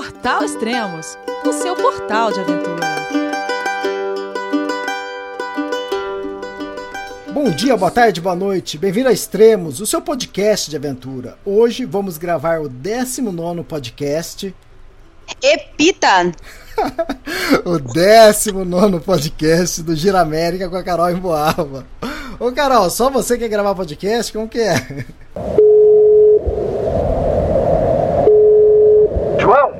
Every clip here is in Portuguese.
Portal Extremos, o seu portal de aventura. Bom dia, boa tarde, boa noite. Bem-vindo a Extremos, o seu podcast de aventura. Hoje vamos gravar o 19 podcast. Epita! o 19 podcast do Gira América com a Carol em Boava. Ô Carol, só você quer gravar podcast? Como que é? João, é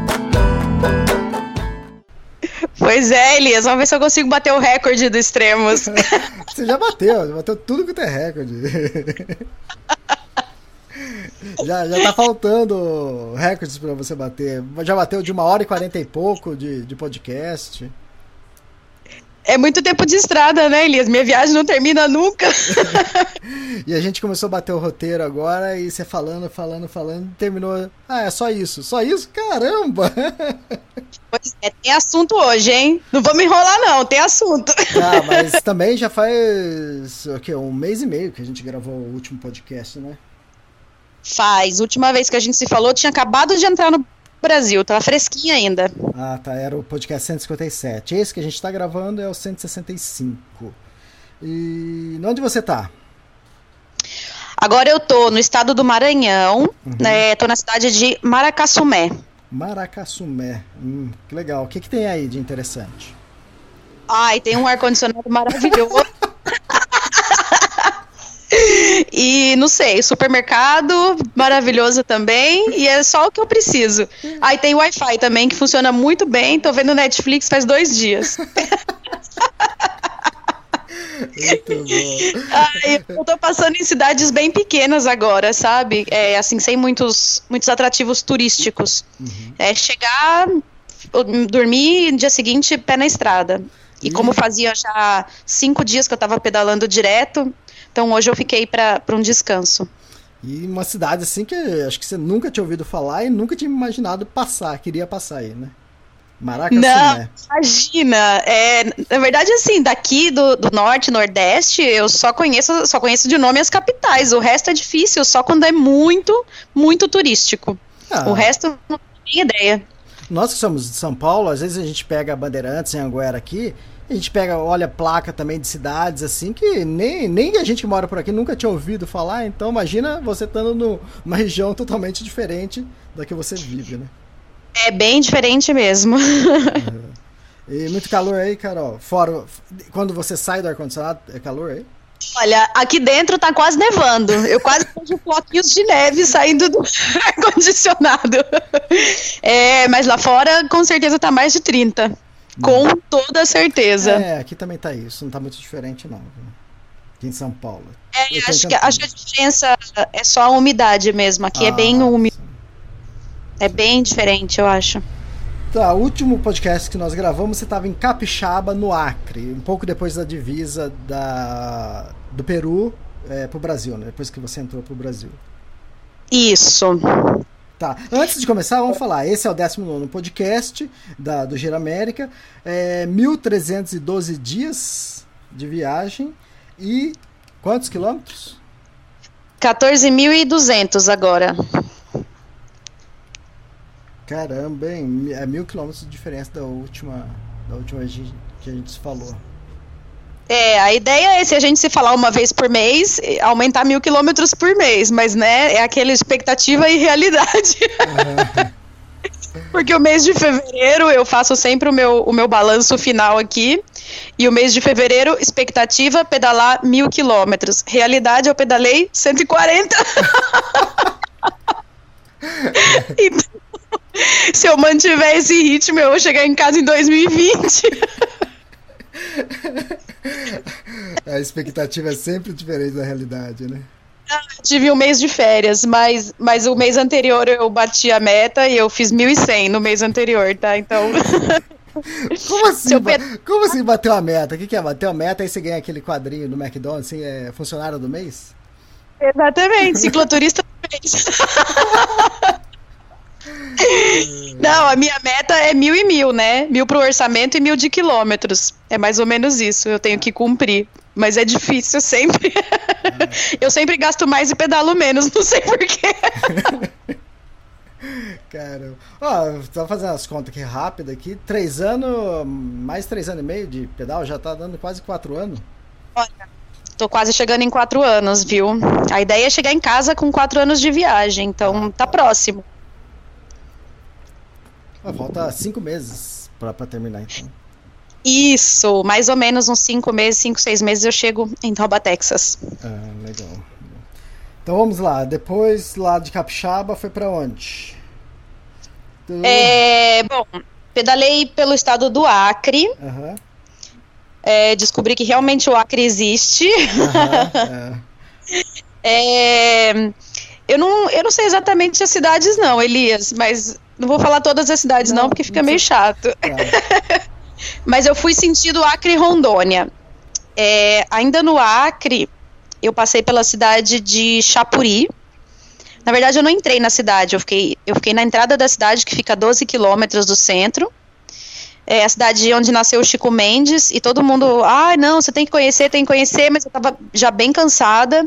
Pois é, Elias, vamos ver se eu consigo bater o recorde do Extremos. Você já bateu, já bateu tudo que tem recorde. já, já tá faltando recordes para você bater. Já bateu de uma hora e quarenta e pouco de, de podcast. É muito tempo de estrada, né, Elias? Minha viagem não termina nunca. e a gente começou a bater o roteiro agora e você falando, falando, falando, terminou. Ah, é só isso. Só isso? Caramba! Pois é, tem assunto hoje, hein? Não vou me enrolar, não, tem assunto. Ah, mas também já faz o quê? um mês e meio que a gente gravou o último podcast, né? Faz. Última vez que a gente se falou, tinha acabado de entrar no Brasil, tava fresquinho ainda. Ah, tá. Era o podcast 157. Esse que a gente tá gravando é o 165. E onde você tá? Agora eu tô no estado do Maranhão, uhum. né? Tô na cidade de Maracassumé. Maracassumé. Hum, que legal. O que, que tem aí de interessante? Ai, tem um ar-condicionado maravilhoso. E não sei, supermercado maravilhoso também, e é só o que eu preciso. Aí tem Wi-Fi também que funciona muito bem. Tô vendo Netflix faz dois dias. Muito bom. Ai, eu tô passando em cidades bem pequenas agora, sabe? É, assim, sem muitos, muitos atrativos turísticos. Uhum. É chegar, dormir no dia seguinte, pé na estrada. E como fazia já cinco dias que eu tava pedalando direto, então hoje eu fiquei para um descanso. E uma cidade assim que acho que você nunca tinha ouvido falar e nunca tinha imaginado passar, queria passar aí, né? Maracanã. Não, imagina. É, na verdade, assim, daqui do, do norte, nordeste, eu só conheço, só conheço de nome as capitais. O resto é difícil, só quando é muito, muito turístico. Ah. O resto não tenho ideia. Nós que somos de São Paulo, às vezes a gente pega Bandeirantes em Anguera aqui a gente pega, olha placa também de cidades assim que nem, nem a gente que mora por aqui nunca tinha ouvido falar. Então imagina você estando numa região totalmente diferente da que você vive, né? É bem diferente mesmo. É. E muito calor aí, Carol. Fora quando você sai do ar condicionado, é calor aí? Olha, aqui dentro tá quase nevando. Eu quase vejo floquinhos de neve saindo do ar-condicionado. É, mas lá fora, com certeza, tá mais de 30. Com toda certeza. É, aqui também tá isso, não tá muito diferente não. Aqui em São Paulo. É, acho que, acho que a diferença é só a umidade mesmo. Aqui é ah, é bem úmido. Sim. É bem diferente, eu acho. Tá, o último podcast que nós gravamos, você estava em Capixaba, no Acre, um pouco depois da divisa da, do Peru é, pro Brasil, né? Depois que você entrou pro Brasil. Isso. Tá. Antes de começar, vamos falar. Esse é o 19 podcast da, do Giro América. É 1.312 dias de viagem e quantos quilômetros? 14.200 agora. Caramba, hein? É mil quilômetros de diferença da última, da última que a gente se falou. É, a ideia é se a gente se falar uma vez por mês, aumentar mil quilômetros por mês, mas né, é aquela expectativa e realidade. Uhum. Porque o mês de fevereiro eu faço sempre o meu, o meu balanço final aqui. E o mês de fevereiro, expectativa, pedalar mil quilômetros. Realidade, eu pedalei 140. então, se eu mantiver esse ritmo, eu vou chegar em casa em 2020. A expectativa é sempre diferente da realidade, né? tive um mês de férias, mas, mas o mês anterior eu bati a meta e eu fiz 1.100 no mês anterior, tá? Então. Como assim? Como assim bateu a meta? O que, que é? Bateu a meta, aí você ganha aquele quadrinho do McDonald's, assim, é funcionário do mês? Exatamente, cicloturista do mês. Não, a minha meta é mil e mil, né? Mil pro orçamento e mil de quilômetros. É mais ou menos isso, eu tenho que cumprir. Mas é difícil sempre. Eu sempre gasto mais e pedalo menos, não sei porquê. Cara, ó, tô fazendo as contas aqui rápido aqui. Três anos, mais três anos e meio de pedal, já tá dando quase quatro anos. Tô quase chegando em quatro anos, viu? A ideia é chegar em casa com quatro anos de viagem, então tá próximo. Ó, falta cinco meses pra terminar, então. Isso, mais ou menos uns cinco meses, cinco, seis meses eu chego em Tauba, Texas. Ah, legal. Então vamos lá. Depois lá de Capixaba foi pra onde? Tu- É, bom, pedalei pelo estado do Acre, Aham, é, descobri que realmente o Acre existe. é. É, eu, não, eu não sei exatamente as cidades, não, Elias, mas não vou falar todas as cidades, não, Não, porque fica não meio chato. Tá. Mas eu fui sentido Acre e Rondônia. É, ainda no Acre, eu passei pela cidade de Chapuri. Na verdade, eu não entrei na cidade, eu fiquei, eu fiquei na entrada da cidade, que fica a 12 quilômetros do centro. É a cidade onde nasceu o Chico Mendes, e todo mundo, ah, não, você tem que conhecer, tem que conhecer, mas eu tava já bem cansada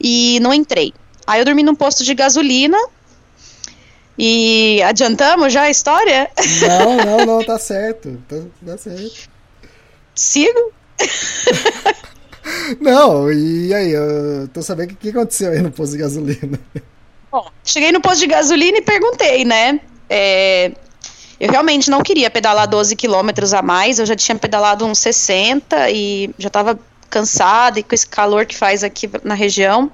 e não entrei. Aí eu dormi num posto de gasolina. E adiantamos já a história? Não, não, não, tá certo. Tá, tá certo. Sigo? Não, e aí, eu tô sabendo o que, que aconteceu aí no posto de gasolina. Bom, cheguei no posto de gasolina e perguntei, né? É, eu realmente não queria pedalar 12 quilômetros a mais, eu já tinha pedalado uns 60 e já tava cansada e com esse calor que faz aqui na região.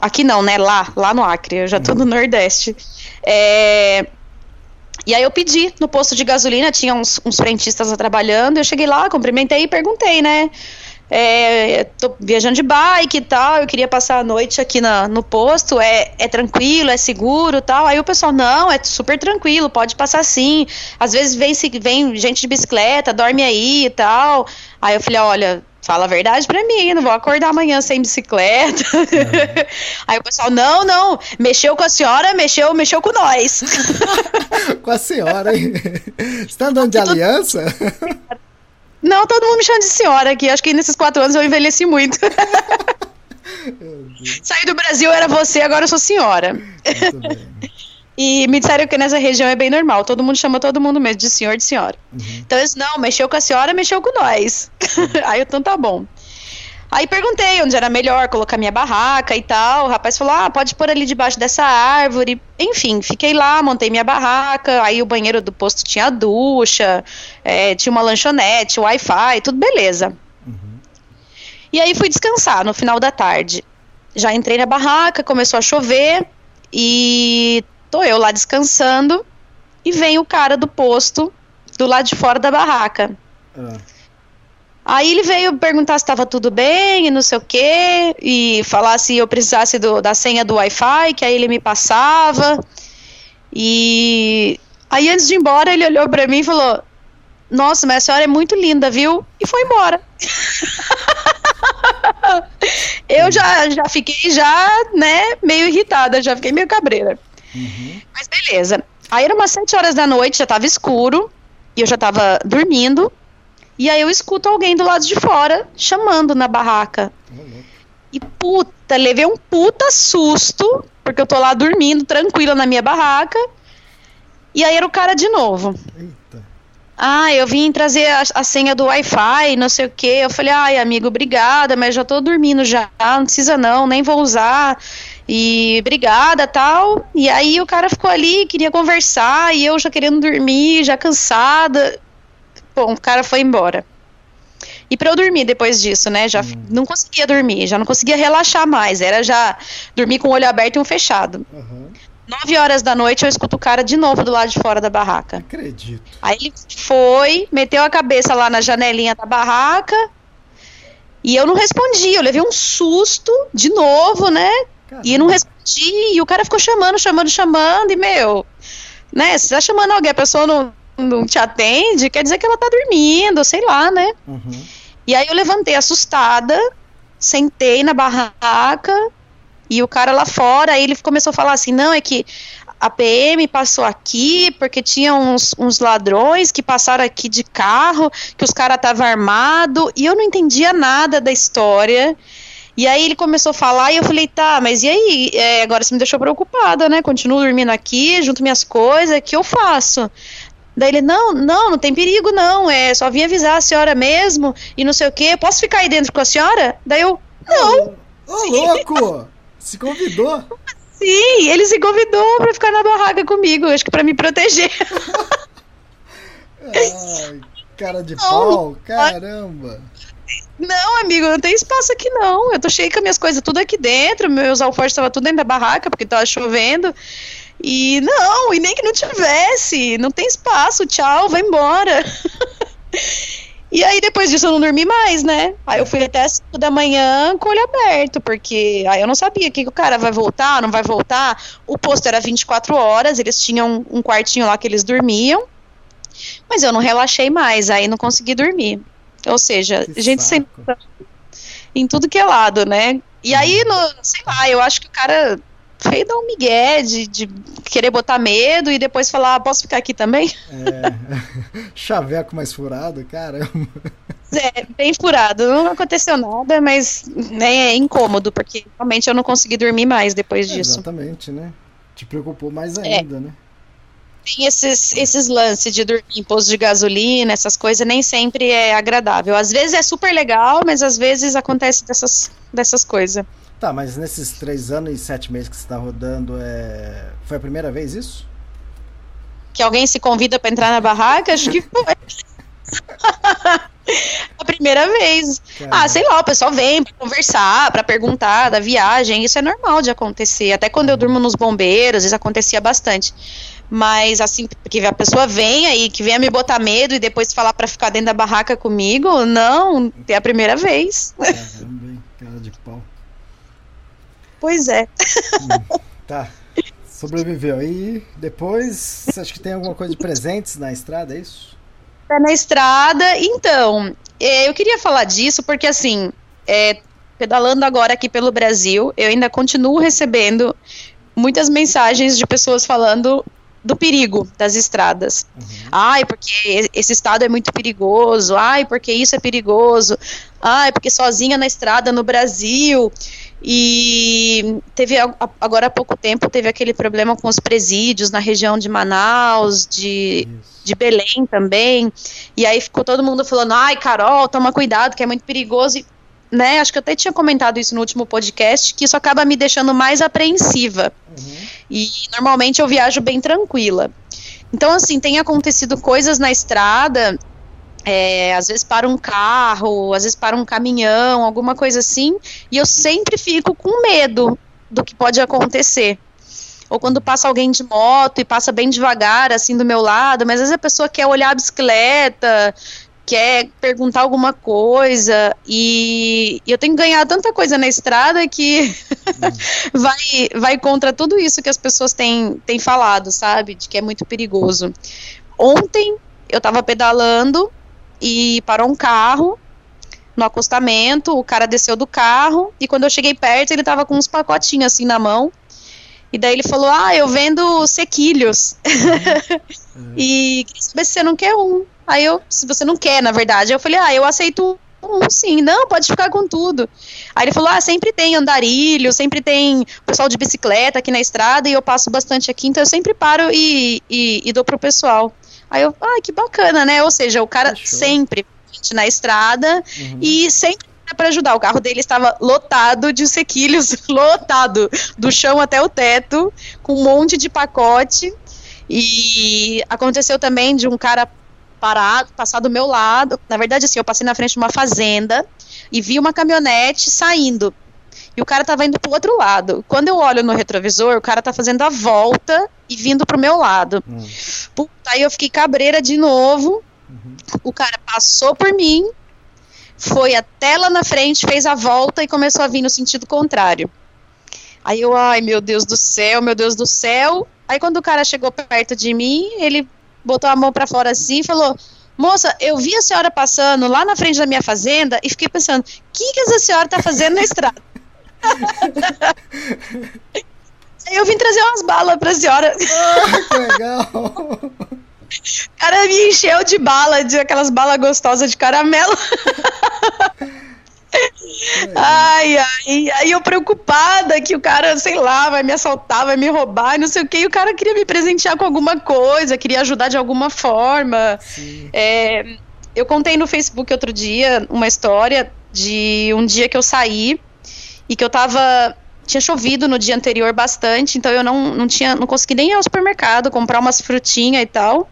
Aqui não, né? Lá, lá no Acre, eu já tô no Nordeste. É, e aí eu pedi no posto de gasolina, tinha uns, uns frentistas trabalhando, eu cheguei lá, cumprimentei e perguntei, né? É, tô viajando de bike e tal, eu queria passar a noite aqui na, no posto, é, é tranquilo, é seguro tal. Aí o pessoal, não, é super tranquilo, pode passar sim. Às vezes vem, vem gente de bicicleta, dorme aí e tal. Aí eu falei, olha, fala a verdade pra mim, não vou acordar amanhã sem bicicleta. aí o pessoal, não, não, mexeu com a senhora, mexeu, mexeu com nós. Com a senhora, hein? Você tá andando de aliança? não, todo mundo me chama de senhora aqui, acho que nesses quatro anos eu envelheci muito. Saí do Brasil, era você, agora eu sou senhora. Muito bem. E me disseram que nessa região é bem normal, todo mundo chama todo mundo mesmo de senhor, de senhora. Então eles, não, mexeu com a senhora, mexeu com nós. Aí eu, então tá bom. Aí perguntei onde era melhor colocar minha barraca e tal. O rapaz falou: ah, pode pôr ali debaixo dessa árvore. Enfim, fiquei lá, montei minha barraca. Aí o banheiro do posto tinha ducha, é, tinha uma lanchonete, Wi-Fi, tudo beleza. E aí fui descansar no final da tarde. Já entrei na barraca, começou a chover e tô eu lá descansando e vem o cara do posto do lado de fora da barraca. Ah, Aí ele veio perguntar se estava tudo bem e não sei o quê, e falar se eu precisasse do- da senha do Wi-Fi, que aí ele me passava. E aí antes de ir embora, ele olhou pra mim e falou: Nossa, mas a senhora é muito linda, viu? E foi embora. eu já, já fiquei já, né, meio irritada, já fiquei meio cabreira. Mas beleza. Aí era umas 7 horas da noite, já tava escuro, e eu já tava dormindo. E aí eu escuto alguém do lado de fora chamando na barraca. E puta, levei um puta susto, porque eu tô lá dormindo, tranquila na minha barraca. E aí era o cara de novo. eita. Ah, eu vim trazer a, a senha do Wi-Fi, não sei o quê. Eu falei, ai, amigo, obrigada, mas já tô dormindo já, não precisa não, nem vou usar. E obrigada, tal. E aí o cara ficou ali, queria conversar, e eu já querendo dormir, já cansada. Bom, o cara foi embora. E pra eu dormir depois disso, né? Já f- não conseguia dormir, já não conseguia relaxar mais. Era já dormir com o olho aberto e um fechado. Nove horas da noite eu escuto o cara de novo do lado de fora da barraca. Acredito. Aí ele foi, meteu a cabeça lá na janelinha da barraca. E eu não respondi, eu levei um susto de novo, né? Caramba. E não respondi, e o cara ficou chamando, chamando, chamando, e meu, né, se tá chamando alguém, a pessoa não, não te atende, quer dizer que ela tá dormindo, sei lá, né? Uhum. E aí eu levantei assustada, sentei na barraca e o cara lá fora, aí ele começou a falar assim: não, é que a PM passou aqui porque tinha uns, uns ladrões que passaram aqui de carro, que os caras estavam armados, e eu não entendia nada da história. E aí ele começou a falar e eu falei, tá, mas e aí? É, agora você me deixou preocupada, né? Continuo dormindo aqui, junto minhas coisas, o que eu faço? Daí ele, não, não, não tem perigo não, é só vim avisar a senhora mesmo e não sei o quê, posso ficar aí dentro com a senhora? Daí eu, não, Ô, louco! Se convidou. sim, ele se convidou pra ficar na barraca comigo, acho que pra me proteger. Ai, cara de pau, caramba. Não, amigo, não tem espaço aqui não. Eu tô cheia com as minhas coisas tudo aqui dentro. Meus alforjes estavam tudo dentro da barraca porque tava chovendo. E não, e nem que não tivesse. Não tem espaço. Tchau, vai embora. e aí depois disso eu não dormi mais, né? Aí eu fui até 5 da manhã com o olho aberto, porque aí eu não sabia que o cara vai voltar, não vai voltar. O posto era 24 horas, eles tinham um quartinho lá que eles dormiam. Mas eu não relaxei mais, aí não consegui dormir. Ou seja, Que gente saco. sempre em tudo que é lado, né? E aí, no, sei lá, eu acho que o cara veio dar um migué de, de querer botar medo e depois falar, ah, posso ficar aqui também? É. Chaveco mais furado, caramba. É, bem furado. Não aconteceu nada, mas né, é incômodo, porque realmente eu não consegui dormir mais depois disso. Exatamente, né? Te preocupou mais ainda, né? Tem esses, esses lances de dormir em posto de gasolina, essas coisas, nem sempre é agradável. Às vezes é super legal, mas às vezes acontece dessas, dessas coisas. Tá, mas nesses três anos e sete meses que você tá rodando, é... foi a primeira vez isso? que alguém se convida para entrar na barraca, acho que foi. a primeira vez. Caramba. Ah, sei lá, o pessoal vem pra conversar, pra perguntar da viagem, isso é normal de acontecer. Até quando eu durmo nos bombeiros, isso acontecia bastante. Mas assim, que a pessoa venha e que venha me botar medo e depois falar pra ficar dentro da barraca comigo, não, é a primeira vez. Caramba, hein? Cara de pau. Pois é. Tá. Sobreviveu. E depois, você acha que tem alguma coisa de presentes na estrada, é isso? Pé na estrada. Então, é, eu queria falar disso porque, assim, é, pedalando agora aqui pelo Brasil, eu ainda continuo recebendo muitas mensagens de pessoas falando do perigo das estradas. Ai, porque esse estado é muito perigoso. Ai, porque isso é perigoso. Ai, porque sozinha na estrada no Brasil. E teve agora há pouco tempo teve aquele problema com os presídios na região de Manaus, de Isso. de Belém também. E aí ficou todo mundo falando: ai, Carol, toma cuidado, que é muito perigoso. E, né, acho que eu até tinha comentado isso no último podcast, que isso acaba me deixando mais apreensiva. E normalmente eu viajo bem tranquila. Então, assim, tem acontecido coisas na estrada. é, às vezes para um carro, às vezes para um caminhão, alguma coisa assim, e eu sempre fico com medo do que pode acontecer ou quando passa alguém de moto e passa bem devagar, assim, do meu lado, mas às vezes a pessoa quer olhar a bicicleta, quer perguntar alguma coisa, e, e eu tenho ganhado tanta coisa na estrada que vai, vai contra tudo isso que as pessoas têm, têm falado, sabe? De que é muito perigoso. Ontem eu tava pedalando e parou um carro no acostamento, o cara desceu do carro, e quando eu cheguei perto, ele tava com uns pacotinhos assim na mão. E daí ele falou: Ah, eu vendo sequilhos. e queria saber se você não quer um. Aí eu, se você não quer, na verdade. Eu falei: Ah, eu aceito um sim. Não, pode ficar com tudo. Aí ele falou: Ah, sempre tem andarilho, sempre tem pessoal de bicicleta aqui na estrada e eu passo bastante aqui, então eu sempre paro e, e, e dou pro pessoal. Aí eu, ah, que bacana, né? Ou seja, o cara Fechou. sempre na estrada e sempre para ajudar. O carro dele estava lotado de sequilhos, lotado, do chão até o teto, com um monte de pacote. E aconteceu também de um cara parado, passar do meu lado. Na verdade, assim, eu passei na frente de uma fazenda e vi uma caminhonete saindo. E o cara tava indo pro outro lado. Quando eu olho no retrovisor, o cara tá fazendo a volta e vindo pro meu lado. Hum. Puta, aí eu fiquei cabreira de novo. O cara passou por mim, foi até lá na frente, fez a volta e começou a vir no sentido contrário. Aí eu, ai meu Deus do céu, meu Deus do céu. Aí quando o cara chegou perto de mim, ele botou a mão para fora assim e falou: Moça, eu vi a senhora passando lá na frente da minha fazenda e fiquei pensando: o que, que essa senhora tá fazendo na estrada? Aí eu vim trazer umas balas pra senhora. Ah, que legal. O cara me encheu de bala, de aquelas balas gostosas de caramelo. Ai, ai, aí eu preocupada que o cara, sei lá, vai me assaltar, vai me roubar, não sei o que, e o cara queria me presentear com alguma coisa, queria ajudar de alguma forma. É, eu contei no Facebook outro dia uma história de um dia que eu saí e que eu tava. Tinha chovido no dia anterior bastante, então eu não, não tinha, não consegui nem ir ao supermercado comprar umas frutinhas e tal.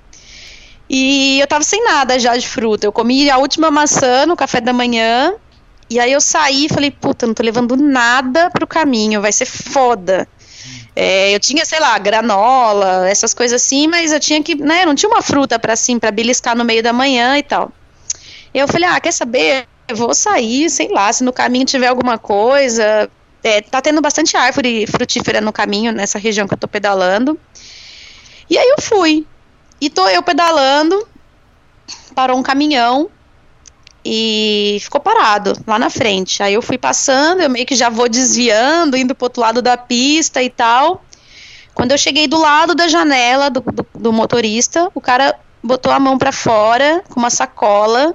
E eu tava sem nada já de fruta. Eu comi a última maçã no café da manhã e aí eu saí e falei, puta, não tô levando nada pro caminho, vai ser foda. É, eu tinha, sei lá, granola, essas coisas assim, mas eu tinha que, né, não tinha uma fruta para assim, para beliscar no meio da manhã e tal. Eu falei, ah, quer saber? Eu vou sair, sei lá, se no caminho tiver alguma coisa. É, tá tendo bastante árvore frutífera no caminho, nessa região que eu tô pedalando. E aí eu fui. E tô eu pedalando, parou um caminhão, e ficou parado lá na frente. Aí eu fui passando, eu meio que já vou desviando, indo pro outro lado da pista e tal. Quando eu cheguei do lado da janela do, do, do motorista, o cara botou a mão para fora com uma sacola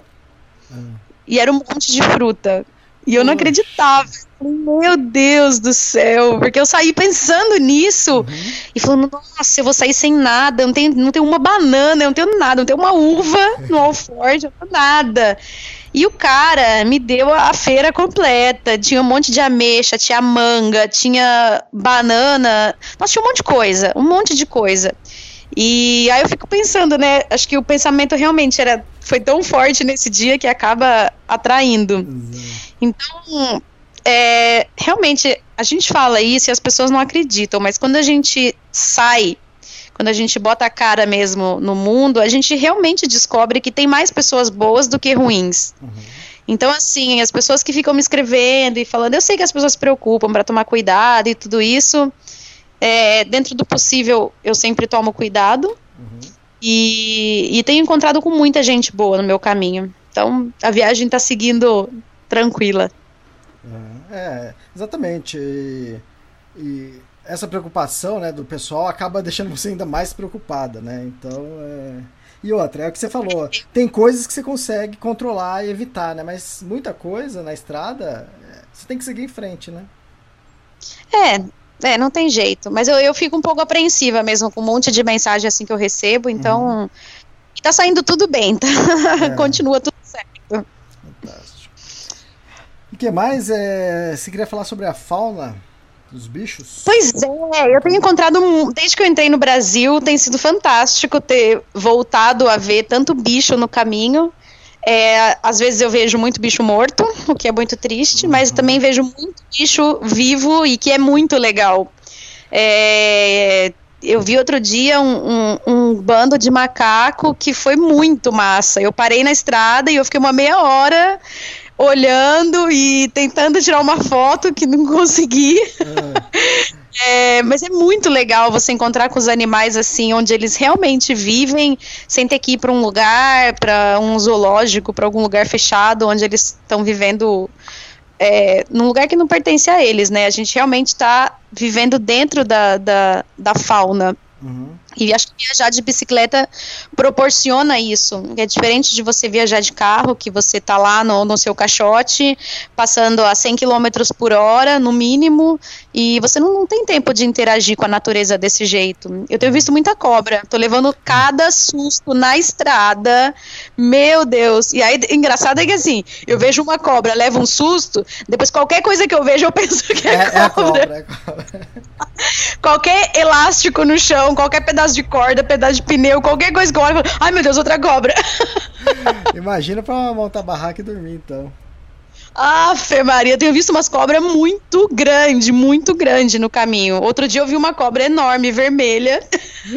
hum. e era um monte de fruta. E eu não acreditava. Meu Deus do céu, porque eu saí pensando nisso uhum. e falando, nossa, eu vou sair sem nada, não tenho, não tenho uma banana, eu não tenho nada, não tenho uma uva no alforje, não tenho nada. E o cara me deu a feira completa. Tinha um monte de ameixa, tinha manga, tinha banana. Nossa, tinha um monte de coisa, um monte de coisa. E aí eu fico pensando, né? Acho que o pensamento realmente era, foi tão forte nesse dia que acaba atraindo. Uhum. Então, é, realmente, a gente fala isso e as pessoas não acreditam, mas quando a gente sai quando a gente bota a cara mesmo no mundo, a gente realmente descobre que tem mais pessoas boas do que ruins. Uhum. Então, assim, as pessoas que ficam me escrevendo e falando, eu sei que as pessoas se preocupam para tomar cuidado e tudo isso, é, dentro do possível, eu sempre tomo cuidado. Uhum. E, e tenho encontrado com muita gente boa no meu caminho. Então, a viagem está seguindo tranquila. É, é exatamente. E, e essa preocupação né, do pessoal acaba deixando você ainda mais preocupada, né? Então, é... E outra, é o que você falou, tem coisas que você consegue controlar e evitar, né? Mas muita coisa na estrada, é, você tem que seguir em frente, né? É, é, não tem jeito. Mas eu, eu fico um pouco apreensiva mesmo com um monte de mensagem assim que eu recebo, então uhum. tá saindo tudo bem, tá? É. Continua tudo certo. Fantástico. O que mais? É, você queria falar sobre a fauna? Dos bichos? Pois é, eu tenho encontrado, desde que eu entrei no Brasil, tem sido fantástico ter voltado a ver tanto bicho no caminho. É, às vezes eu vejo muito bicho morto, o que é muito triste, uhum. mas também vejo muito bicho vivo e que é muito legal. É, eu vi outro dia um, um, um, bando de macaco que foi muito massa. Eu parei na estrada e eu fiquei uma meia hora olhando e tentando tirar uma foto que não consegui. É. é, mas é muito legal você encontrar com os animais assim, onde eles realmente vivem, sem ter que ir para um lugar, para um zoológico, para algum lugar fechado, onde eles estão vivendo é, num lugar que não pertence a eles, né? A gente realmente está vivendo dentro da, da, da fauna. Uhum. E acho que viajar de bicicleta proporciona isso. É diferente de você viajar de carro, que você tá lá no, no seu caixote, passando a 100 km por hora, no mínimo, e você não, não, tem tempo de interagir com a natureza desse jeito. Eu tenho visto muita cobra, tô levando cada susto na estrada, meu Deus. E aí, engraçado é que assim, eu vejo uma cobra, levo um susto, depois qualquer coisa que eu vejo eu penso que é, é cobra. É cobra, é cobra. qualquer elástico no chão, qualquer pedaço de corda, pedaço de pneu, qualquer coisa que eu olho, ai meu Deus, outra cobra. Imagina pra montar barraca e dormir então. Afe Maria, tenho visto umas cobras muito grande, muito grande no caminho. Outro dia eu vi uma cobra enorme, vermelha.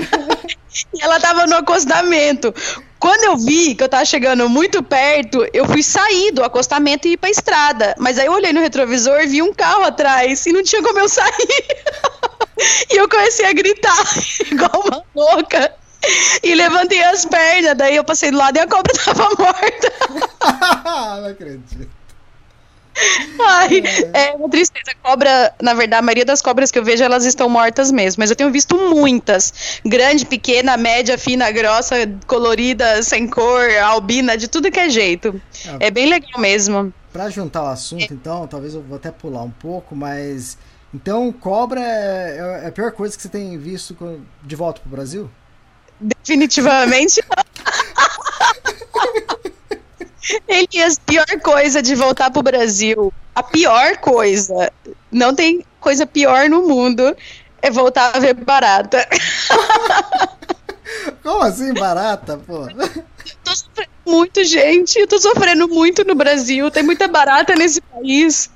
e ela tava no acostamento. Quando eu vi que eu tava chegando muito perto, eu fui sair do acostamento e ir pra estrada. Mas aí eu olhei no retrovisor e vi um carro atrás e não tinha como eu sair. e eu comecei a gritar, igual uma louca. E levantei as pernas, daí eu passei do lado e a cobra tava morta. não acredito. Ai, é uma tristeza. Cobra, na verdade, a maioria das cobras que eu vejo, elas estão mortas mesmo. Mas eu tenho visto muitas. Grande, pequena, média, fina, grossa, colorida, sem cor, albina, de tudo que é jeito. É, é bem legal mesmo. Pra juntar o assunto, então, talvez eu vou até pular um pouco, mas. Então, cobra é, é a pior coisa que você tem visto de volta pro Brasil? Definitivamente Elias, pior coisa de voltar pro Brasil. A pior coisa. Não tem coisa pior no mundo. É voltar a ver barata. Como assim, barata, pô? Tô sofrendo muito, gente. Eu tô sofrendo muito no Brasil. Tem muita barata nesse país.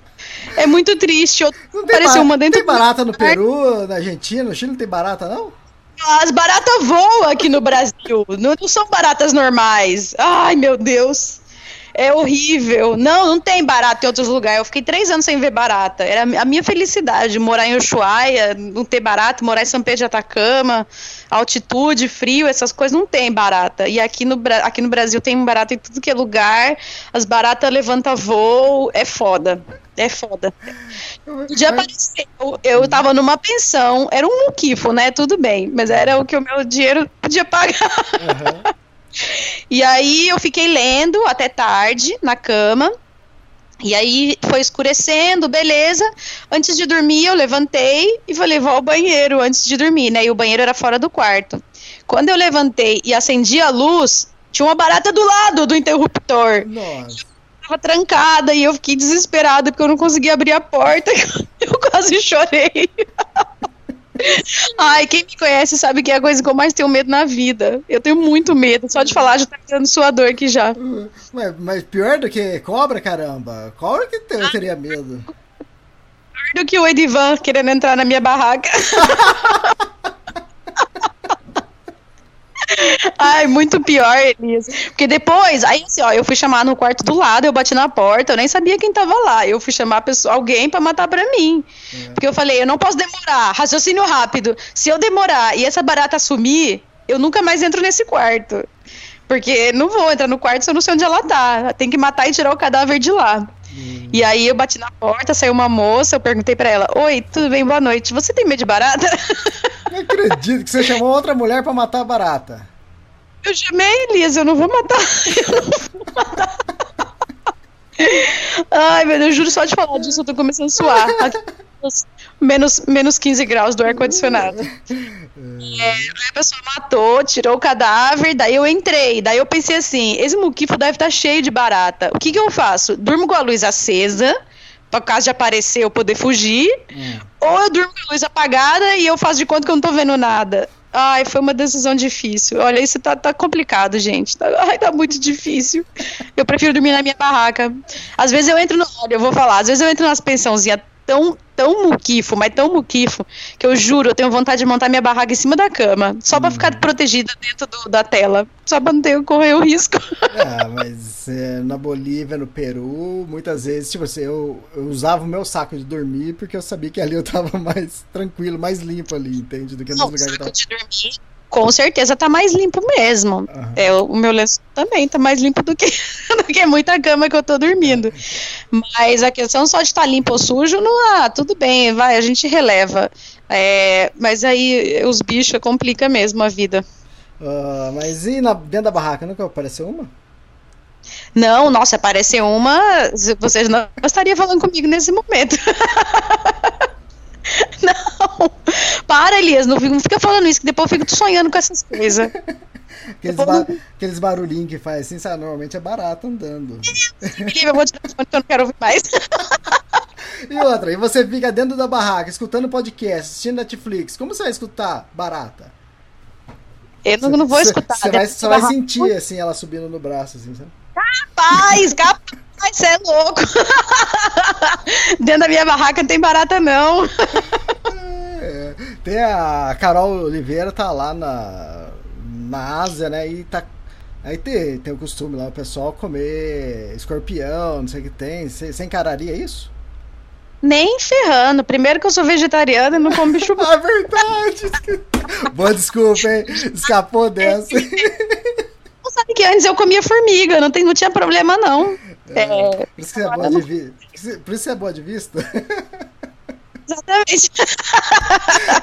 É muito triste. Eu não tem, bar... uma dentro tem barata no Peru, na Argentina, no Chile não tem barata, não? As baratas voam aqui no Brasil. Não, não são baratas normais. Ai, meu Deus. É horrível. Não, não tem barata em outros lugares. Eu fiquei três anos sem ver barata. Era a minha felicidade morar em Ushuaia, não ter barata, morar em São Pedro de Atacama, altitude, frio, essas coisas não tem barata. E aqui no, aqui no Brasil tem barata em tudo que é lugar. As baratas levantam voo, é foda. É foda. Podia aparecer. Eu, eu tava numa pensão, era um muquifo, né? Tudo bem, mas era o que o meu dinheiro podia pagar. Uhum. E aí eu fiquei lendo até tarde na cama. E aí foi escurecendo, beleza. Antes de dormir, eu levantei e falei, vou ao banheiro antes de dormir, né? E o banheiro era fora do quarto. Quando eu levantei e acendi a luz, tinha uma barata do lado do interruptor. Nossa. Eu tava trancada e eu fiquei desesperada porque eu não conseguia abrir a porta. Eu quase chorei. Ai, quem me conhece sabe que é a coisa que eu mais tenho medo na vida. Eu tenho muito medo. Só de falar já tá dando suador aqui já. Mas, mas, pior do que cobra, caramba. Cobra que eu teria medo. Pior do que o Edivan querendo entrar na minha barraca. Ai, muito pior, Elisa. Porque depois, aí assim, ó, eu fui chamar no quarto do lado, eu bati na porta, eu nem sabia quem tava lá. Eu fui chamar pessoa, alguém para matar pra mim. É. Porque eu falei, eu não posso demorar, raciocínio rápido. Se eu demorar e essa barata sumir, eu nunca mais entro nesse quarto. Porque não vou entrar no quarto se eu não sei onde ela tá. Tem que matar e tirar o cadáver de lá. Hum. E aí eu bati na porta, saiu uma moça, eu perguntei para ela: Oi, tudo bem, boa noite. Você tem medo de barata? Não acredito que você chamou outra mulher para matar a barata. Eu chamei Elisa, eu não vou matar. Eu não vou matar. Ai, meu Deus, juro só de falar disso, eu tô começando a suar. menos, menos 15 graus do ar-condicionado. É, a pessoa matou, tirou o cadáver, daí eu entrei. Daí eu pensei assim: esse muquifo deve estar tá cheio de barata. O que, que eu faço? Durmo com a luz acesa, para caso de aparecer eu poder fugir, hum. ou eu durmo com a luz apagada e eu faço de conta que eu não tô vendo nada. Ai, foi uma decisão difícil. Olha, isso tá, tá complicado, gente. Tá, ai, tá muito difícil. Eu prefiro dormir na minha barraca. Às vezes eu entro no. Olha, eu vou falar, às vezes eu entro nas pensãozinhas tão, tão muquifo, mas tão muquifo, que eu juro, eu tenho vontade de montar minha barraca em cima da cama, só pra ficar hum. protegida dentro do, da tela, só pra não ter, correr o risco. É, mas é, na Bolívia, no Peru, muitas vezes, tipo assim, eu, eu usava o meu saco de dormir porque eu sabia que ali eu tava mais tranquilo, mais limpo ali, entende? Do que nos lugares que eu tava... de dormir com certeza tá mais limpo mesmo. Uhum. É, o meu lenço também tá mais limpo do que, do que muita cama que eu tô dormindo. Mas a questão só de estar tá limpo ou sujo, não, ah, tudo bem, vai, a gente releva. É, mas aí os bichos complica mesmo a vida. Uh, mas e na, dentro da barraca, nunca apareceu uma? Não, nossa, apareceu uma, vocês não estariam falando comigo nesse momento. Não! Para, Elias, não fica falando isso, que depois eu fico sonhando com essas coisas. Aqueles, ba aqueles barulhinhos que faz assim, sabe? Normalmente é barato andando. eu vou te dar que eu não quero ouvir mais. E outra, e você fica dentro da barraca, escutando podcast, assistindo Netflix. Como você vai escutar barata? Eu não, não vou escutar. Você vai, só vai sentir, assim, ela subindo no braço, assim, sabe? Capaz, capaz, você é louco. Dentro da minha barraca não tem barata, não. É, tem a Carol Oliveira, tá lá na, na Ásia, né? E tá Aí tem, tem o costume lá, o pessoal comer escorpião, não sei o que tem. Você você encararia isso? Nem ferrando. Primeiro que eu sou vegetariana e não como bicho Ah, verdade! Boa desculpa, hein? Escapou dessa. Sabe que antes eu comia formiga, não, tem, não tinha problema não. É, Por isso que você é boa de, vi... Por isso você é boa de vista? exatamente.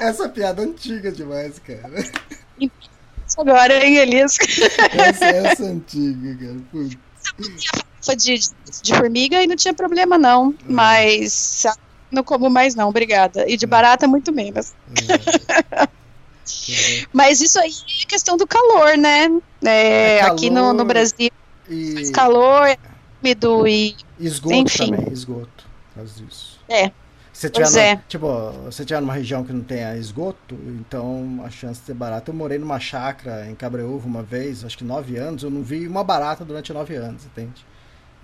Essa piada é antiga demais, cara. Agora, hein, Elias? Essa, essa é antiga, cara. Putz. De, de formiga e não tinha problema não, mas não como mais não, obrigada. E de barata muito menos. Mas isso aí é questão do calor, né? É, É aqui no, no calor Brasil, E faz calor, é úmido e esgoto enfim. também, esgoto. Causa disso. é. Se tiver no- é. Tipo, se tiver numa região que não tenha esgoto, então a chance de ter barata. Eu morei numa chácara em Cabreúva uma vez, acho que nove anos, eu não vi uma barata durante nove anos, entende?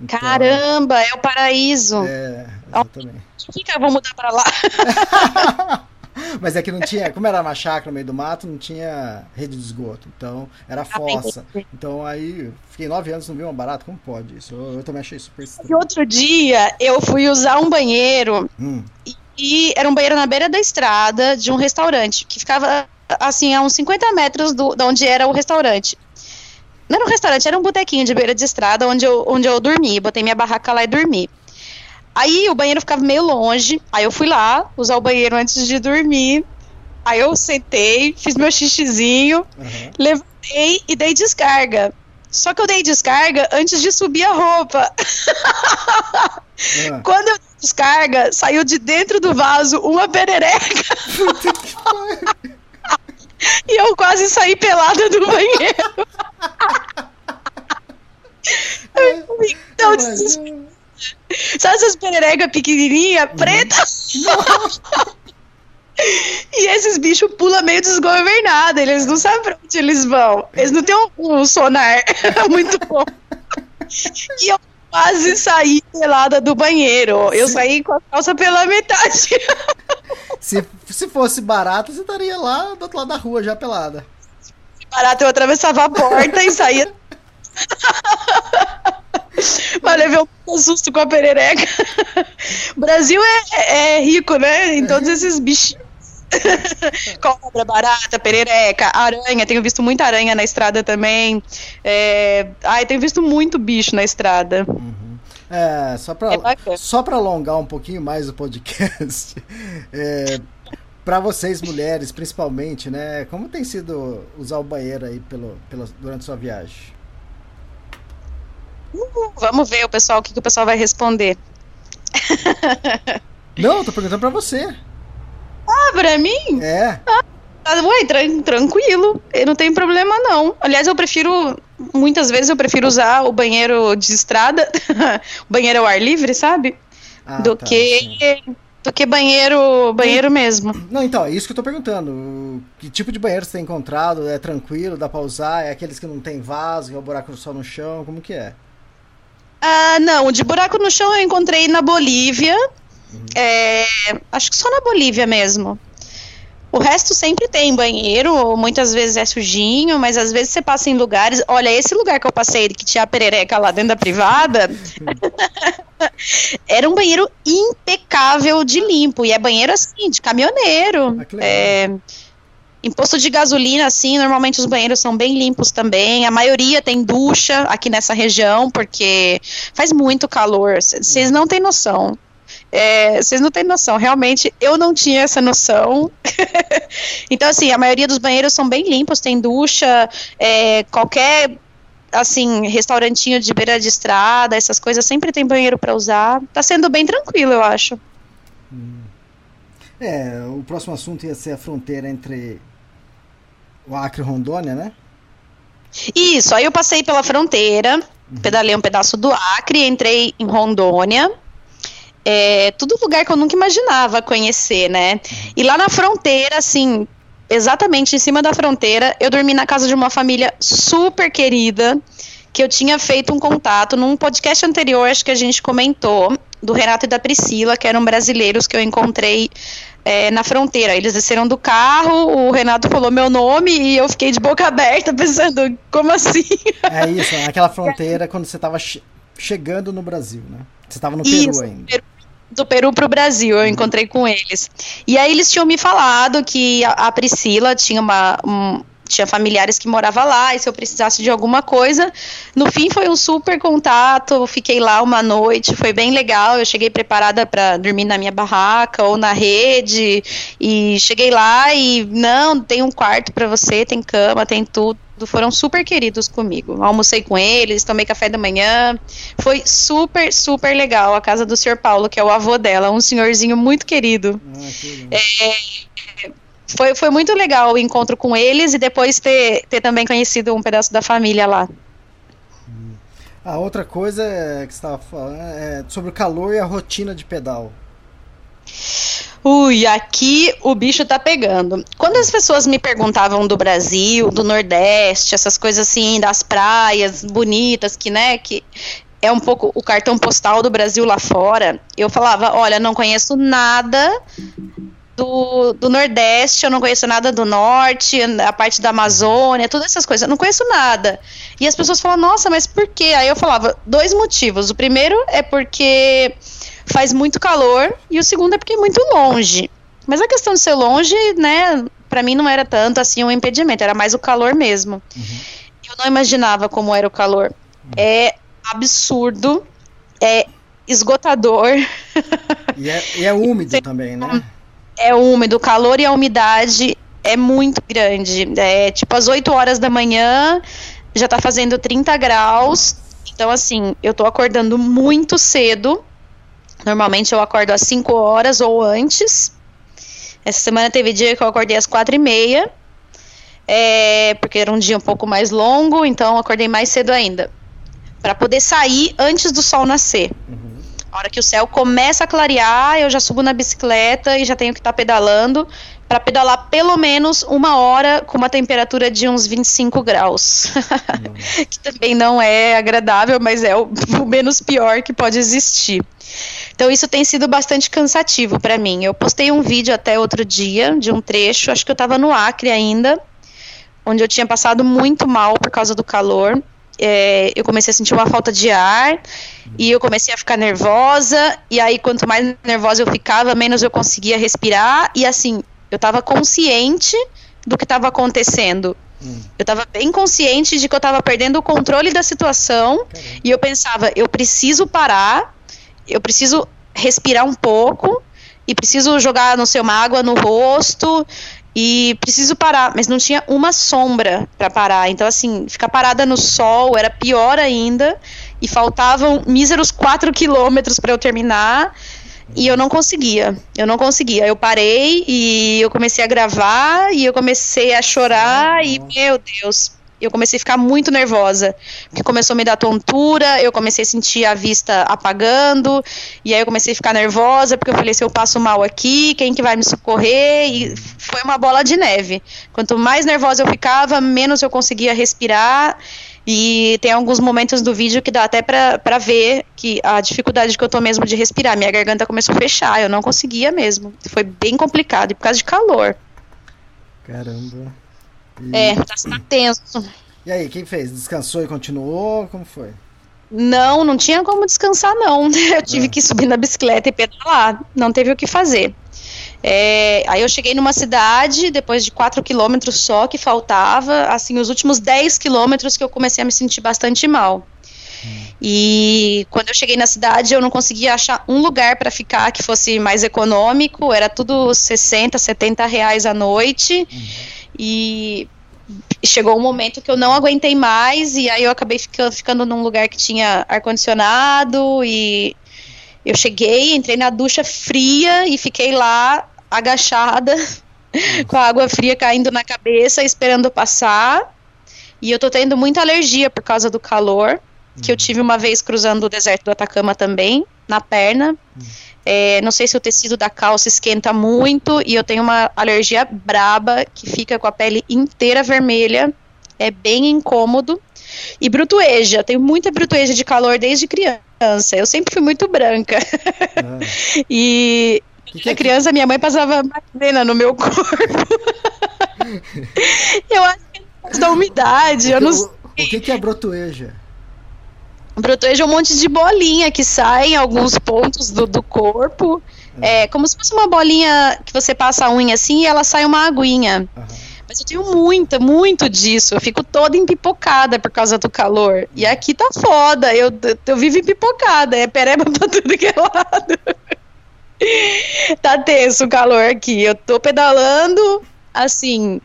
Então, Caramba, é o paraíso. É, exatamente. Por que, que eu vou mudar pra lá? Mas é que não tinha, como era uma chácara no meio do mato, não tinha rede de esgoto, então era fossa. Então aí, fiquei nove anos não vi uma barata, como pode isso? Eu, eu também achei super E estranho. outro dia eu fui usar um banheiro Hum, e era um banheiro na beira da estrada de um restaurante que ficava assim a uns 50 metros do, de onde era o restaurante. Não era um restaurante, era um botequinho de beira de estrada onde eu, onde eu dormi. Botei minha barraca lá e dormi. Aí o banheiro ficava meio longe. Aí eu fui lá usar o banheiro antes de dormir. Aí eu sentei, fiz meu xixizinho, aham. levantei e dei descarga. Só que eu dei descarga antes de subir a roupa. Ah, Quando eu dei descarga, saiu de dentro do vaso uma perereca. e eu quase saí pelada do banheiro. então, mas, sabe essas pererecas pequenininhas, pretas? e esses bichos pulam meio desgovernados, eles não sabem pra onde eles vão. Eles não têm um, um sonar muito bom. E eu quase saí pelada do banheiro. Eu saí com a calça pela metade. se, se fosse barata, você estaria lá do outro lado da rua já pelada. Barato, eu atravessava a porta e saía. Mas levei um susto com a perereca. O Brasil é, é rico, né? Em todos esses bichinhos. Cobra, barata, perereca, aranha. Tenho visto muita aranha na estrada também. É... Ai, tenho visto muito bicho na estrada. É, só pra, É só pra alongar um pouquinho mais o podcast, é, pra vocês mulheres, principalmente, né, como tem sido usar o banheiro aí pelo, pela, durante sua viagem? Uh, vamos ver o pessoal, o que, que o pessoal vai responder. Não, eu tô perguntando pra você. Ah, pra mim? É, Ah, Ué, tran- tranquilo, eu não tem problema não. Aliás, eu prefiro, muitas vezes eu prefiro usar o banheiro de estrada, o banheiro ao ar livre, sabe? Ah, do tá, que sim. do que banheiro, banheiro mesmo. Não, então, é isso que eu tô perguntando. Que tipo de banheiro você tem encontrado? É tranquilo, dá pra usar? É aqueles que não tem vaso, que é o buraco só no chão? Como que é? Ah, não, o de buraco no chão eu encontrei na Bolívia. É, acho que só na Bolívia mesmo. O resto sempre tem banheiro, muitas vezes é sujinho, mas às vezes você passa em lugares. Olha, esse lugar que eu passei, que tinha a perereca lá dentro da privada, era um banheiro impecável de limpo. E é banheiro assim, de caminhoneiro. Ah. É, em posto de gasolina, assim, normalmente os banheiros são bem limpos também. A maioria tem ducha aqui nessa região, porque faz muito calor. Vocês não têm noção. É, Vocês não têm noção. Realmente, eu não tinha essa noção. então, assim, a maioria dos banheiros são bem limpos, tem ducha, é, qualquer assim, restaurantinho de beira de estrada, essas coisas, sempre tem banheiro para usar. Tá sendo bem tranquilo, eu acho. É, o próximo assunto ia ser a fronteira entre o Acre Rondônia, né? Isso, aí eu passei pela fronteira, pedalei um pedaço do Acre, entrei em Rondônia. É, tudo lugar que eu nunca imaginava conhecer, né? E lá na fronteira, assim, exatamente em cima da fronteira, eu dormi na casa de uma família super querida, que eu tinha feito um contato num podcast anterior, acho que a gente comentou, do Renato e da Priscila, que eram brasileiros que eu encontrei é, na fronteira. Eles desceram do carro, o Renato falou meu nome e eu fiquei de boca aberta pensando, como assim? É isso, aquela fronteira quando você estava che chegando no Brasil, né? Você estava no Isso, Peru ainda. Peru- do Peru pro Brasil, eu encontrei com eles. E aí eles tinham me falado que a, a Priscila tinha uma. um- tinha familiares que moravam lá, e se eu precisasse de alguma coisa. No fim foi um super contato, fiquei lá uma noite, foi bem legal. Eu cheguei preparada para dormir na minha barraca ou na rede, e cheguei lá e não, tem um quarto para você, tem cama, tem tudo. Foram super queridos comigo. Almocei com eles, tomei café da manhã. Foi super, super legal a casa do Sr. Paulo, que é o avô dela, um senhorzinho muito querido. Ah, que É. Foi, foi muito legal o encontro com eles e depois ter, ter também conhecido um pedaço da família lá. A outra coisa é, que você estava falando é sobre o calor e a rotina de pedal. Ui, aqui o bicho tá pegando. Quando as pessoas me perguntavam do Brasil, do Nordeste, essas coisas assim, das praias bonitas, que, né, que é um pouco o cartão postal do Brasil lá fora, eu falava, olha, não conheço nada do, do Nordeste, eu não conheço nada do Norte, a parte da Amazônia, todas essas coisas, eu não conheço nada. E as pessoas falam, nossa, mas por quê? Aí eu falava, dois motivos. O primeiro é porque faz muito calor e o segundo é porque é muito longe. Mas a questão de ser longe, né, pra mim não era tanto assim um impedimento, era mais o calor mesmo. Eu não imaginava como era o calor. É absurdo, é esgotador. E é, e é úmido também, né? É úmido, o calor e a umidade é muito grande. É tipo às 8 horas da manhã, já tá fazendo 30 graus. Então, assim, eu tô acordando muito cedo. Normalmente eu acordo às 5 horas ou antes. Essa semana teve dia que eu acordei às 4 e meia. É, porque era um dia um pouco mais longo, então acordei mais cedo ainda. Pra poder sair antes do sol nascer. A hora que o céu começa a clarear, eu já subo na bicicleta e já tenho que estar pedalando para pedalar pelo menos uma hora com uma temperatura de uns 25 graus. que também não é agradável, mas é o, o menos pior que pode existir. Então isso tem sido bastante cansativo para mim. Eu postei um vídeo até outro dia de um trecho, acho que eu estava no Acre ainda, onde eu tinha passado muito mal por causa do calor. É, eu comecei a sentir uma falta de ar e eu comecei a ficar nervosa. E aí, quanto mais nervosa eu ficava, menos eu conseguia respirar. E assim, eu estava consciente do que estava acontecendo. Eu estava bem consciente de que eu estava perdendo o controle da situação. E eu pensava, eu preciso parar, eu preciso respirar um pouco. E preciso jogar, não sei, uma água no rosto e preciso parar, mas não tinha uma sombra para parar. Então, assim, ficar parada no sol era pior ainda. E faltavam míseros 4 quilômetros para eu terminar. E eu não conseguia. Eu não conseguia. Eu parei e eu comecei a gravar e eu comecei a chorar. E, meu Deus, eu comecei a ficar muito nervosa. Porque começou a me dar tontura, eu comecei a sentir a vista apagando, e aí eu comecei a ficar nervosa, porque eu falei, se eu passo mal aqui, quem que vai me socorrer? E foi uma bola de neve. Quanto mais nervosa eu ficava, menos eu conseguia respirar. E tem alguns momentos do vídeo que dá até pra ver que a dificuldade que eu tô mesmo de respirar. Minha garganta começou a fechar, eu não conseguia mesmo. Foi bem complicado, e por causa de calor. Caramba. E, É, tá, tá tenso. e aí, quem fez? Descansou e continuou? Como foi? Não, não tinha como descansar, não. Eu tive É. que subir na bicicleta e pedalar. Não teve o que fazer. É, aí eu cheguei numa cidade, depois de 4 quilômetros só que faltava, assim, os últimos 10 quilômetros que eu comecei a me sentir bastante mal. E quando eu cheguei na cidade, eu não conseguia achar um lugar para ficar que fosse mais econômico, era tudo 60, 70 reais a noite. E chegou um momento que eu não aguentei mais, e aí eu acabei ficando, ficando num lugar que tinha ar-condicionado, e eu cheguei, entrei na ducha fria e fiquei lá agachada, com a água fria caindo na cabeça, esperando passar. E eu tô tendo muita alergia por causa do calor, que eu tive uma vez cruzando o deserto do Atacama também, na perna. É, não sei se o tecido da calça esquenta muito e eu tenho uma alergia braba que fica com a pele inteira vermelha. É bem incômodo. E brutueja, tenho muita brutueja de calor desde criança. Eu sempre fui muito branca. Ah, E Que que é criança, minha mãe passava maisena no meu corpo. eu acho que é da umidade, eu não o, sei. o que, que é brotoeja? Brotoeja é um monte de bolinha que sai em alguns pontos do, do corpo. É como se fosse uma bolinha que você passa a unha assim e ela sai uma aguinha. Aham. Mas eu tenho muita, muito disso. Eu fico toda empipocada por causa do calor. E aqui tá foda. Eu, eu vivo empipocada. É pereba pra tudo que é lado. tá tenso o calor aqui. Eu tô pedalando, assim,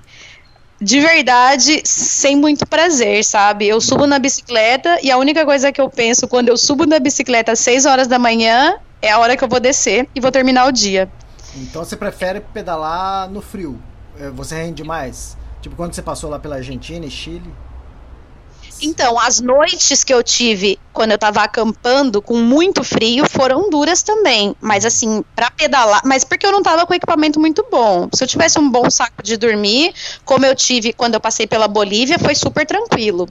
de verdade, sem muito prazer, sabe? Eu subo na bicicleta e a única coisa que eu penso quando eu subo na bicicleta às 6 horas da manhã é a hora que eu vou descer e vou terminar o dia. Então você prefere pedalar no frio? É, Você rende mais? Tipo, quando você passou lá pela Argentina e Chile? Então, as noites que eu tive quando eu tava acampando com muito frio foram duras também. Mas assim, pra pedalar. Mas porque eu não tava com equipamento muito bom. Se eu tivesse um bom saco de dormir, como eu tive quando eu passei pela Bolívia, foi super tranquilo.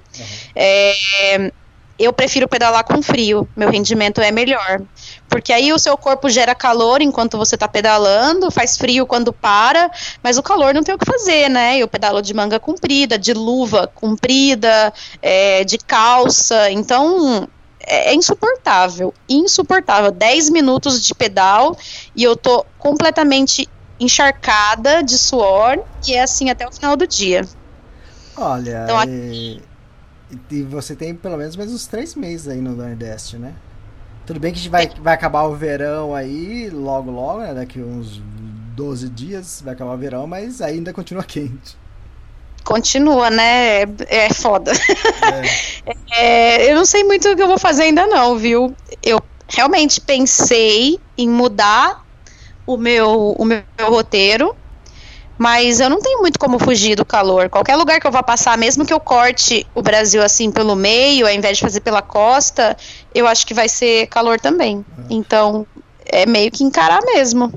É, eu prefiro pedalar com frio. Meu rendimento é melhor. Porque aí o seu corpo gera calor enquanto você tá pedalando, faz frio quando para, mas o calor não tem o que fazer, né? Eu pedalo de manga comprida, de luva comprida, é, de calça, então é, é insuportável, insuportável. 10 minutos de pedal e eu tô completamente encharcada de suor e é assim até o final do dia. Olha, Então, a- e, você tem pelo menos mais uns três meses aí no Nordeste, né? Tudo bem que a gente vai, vai acabar o verão aí, logo, logo, né? Daqui uns 12 dias vai acabar o verão, mas ainda continua quente. Continua, né? É, é foda. É, eu não sei muito o que eu vou fazer ainda não, viu? Eu realmente pensei em mudar o meu, o meu roteiro, mas eu não tenho muito como fugir do calor. Qualquer lugar que eu vá passar, mesmo que eu corte o Brasil assim pelo meio, ao invés de fazer pela costa, eu acho que vai ser calor também. Então, é meio que encarar mesmo.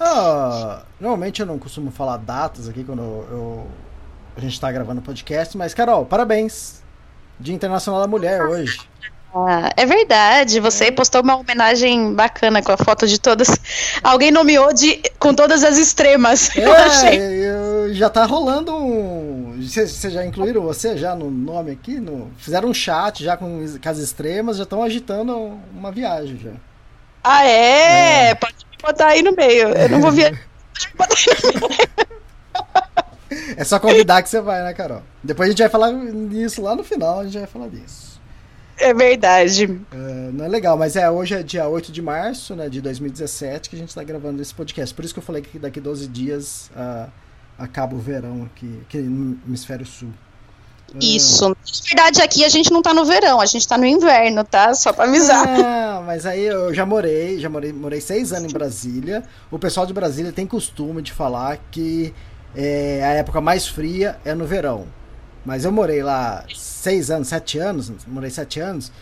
Ah, normalmente eu não costumo falar datas aqui quando eu, a gente tá gravando podcast, mas Carol, parabéns! Dia Internacional da Mulher hoje. Ah, é verdade, você postou uma homenagem bacana com a foto de todas. Alguém nomeou de com todas as extremas. Eu achei. É, eu, já tá rolando um. Vocês já incluíram você já no nome aqui? No, fizeram um chat já com, as- com as extremas, já estão agitando uma viagem já. Ah, é? Pode me botar aí no meio. Eu não vou ver. Pode me botar aí no meio. É só convidar que você vai, né, Carol? Depois a gente vai falar disso lá no final, a gente vai falar disso. É verdade. É, não é legal, mas é hoje é dia 8 de março, né, de 2017, que a gente tá gravando esse podcast. Por isso que eu falei que daqui 12 dias ah, acaba o verão aqui, aqui no hemisfério sul. Ah, Isso. Na verdade, aqui a gente não tá no verão, a gente tá no inverno, tá? Só pra avisar. Ah, mas aí eu já morei, já morei, morei seis anos em Brasília. O pessoal de Brasília tem costume de falar que é, a época mais fria é no verão. Mas eu morei lá seis anos, sete anos, morei sete anos,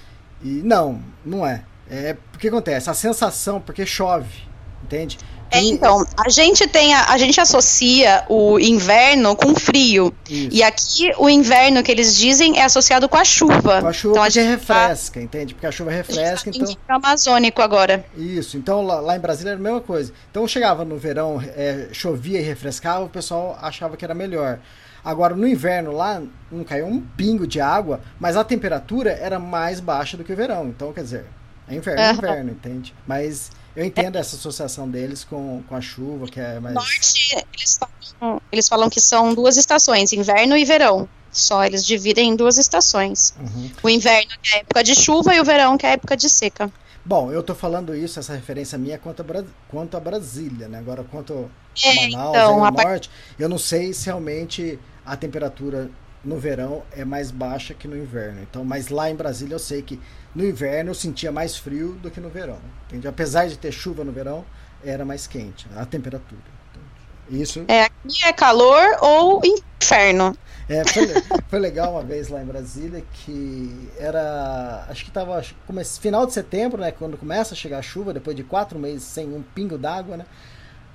e não, não é. É o que acontece? A sensação, porque chove, entende? É, então, a gente tem a, a gente associa o inverno com frio. Isso. E aqui o inverno que eles dizem é associado com a chuva. Com a chuva então, a porque gente tá- refresca, entende? Porque a chuva a gente refresca, tá então. amazônico agora. Isso, então lá, lá em Brasília era a mesma coisa. Então chegava no verão, é, chovia e refrescava, o pessoal achava que era melhor. Agora no inverno lá não caiu um pingo de água, mas a temperatura era mais baixa do que o verão. Então, quer dizer, é inverno, é inverno, entende? Mas eu entendo essa associação deles com, com a chuva, que é mais. Norte, eles falam, eles falam que são duas estações, inverno e verão. Só eles dividem em duas estações. Uhum. O inverno que é a época de chuva e o verão que é a época de seca. Bom, eu tô falando isso, essa referência minha quanto a, Bra- quanto a Brasília, né? Agora quanto É, Manaus, então, a norte, eu não sei se realmente a temperatura no verão é mais baixa que no inverno. Então, mas lá em Brasília eu sei que no inverno eu sentia mais frio do que no verão. Entende? Apesar de ter chuva no verão, era mais quente a temperatura. Entende? Isso É, aqui é calor ou inferno. é, foi, foi legal uma vez lá em Brasília que era. Acho que tava come- final de setembro, né? Quando começa a chegar a chuva, depois de quatro meses sem um pingo d'água, né?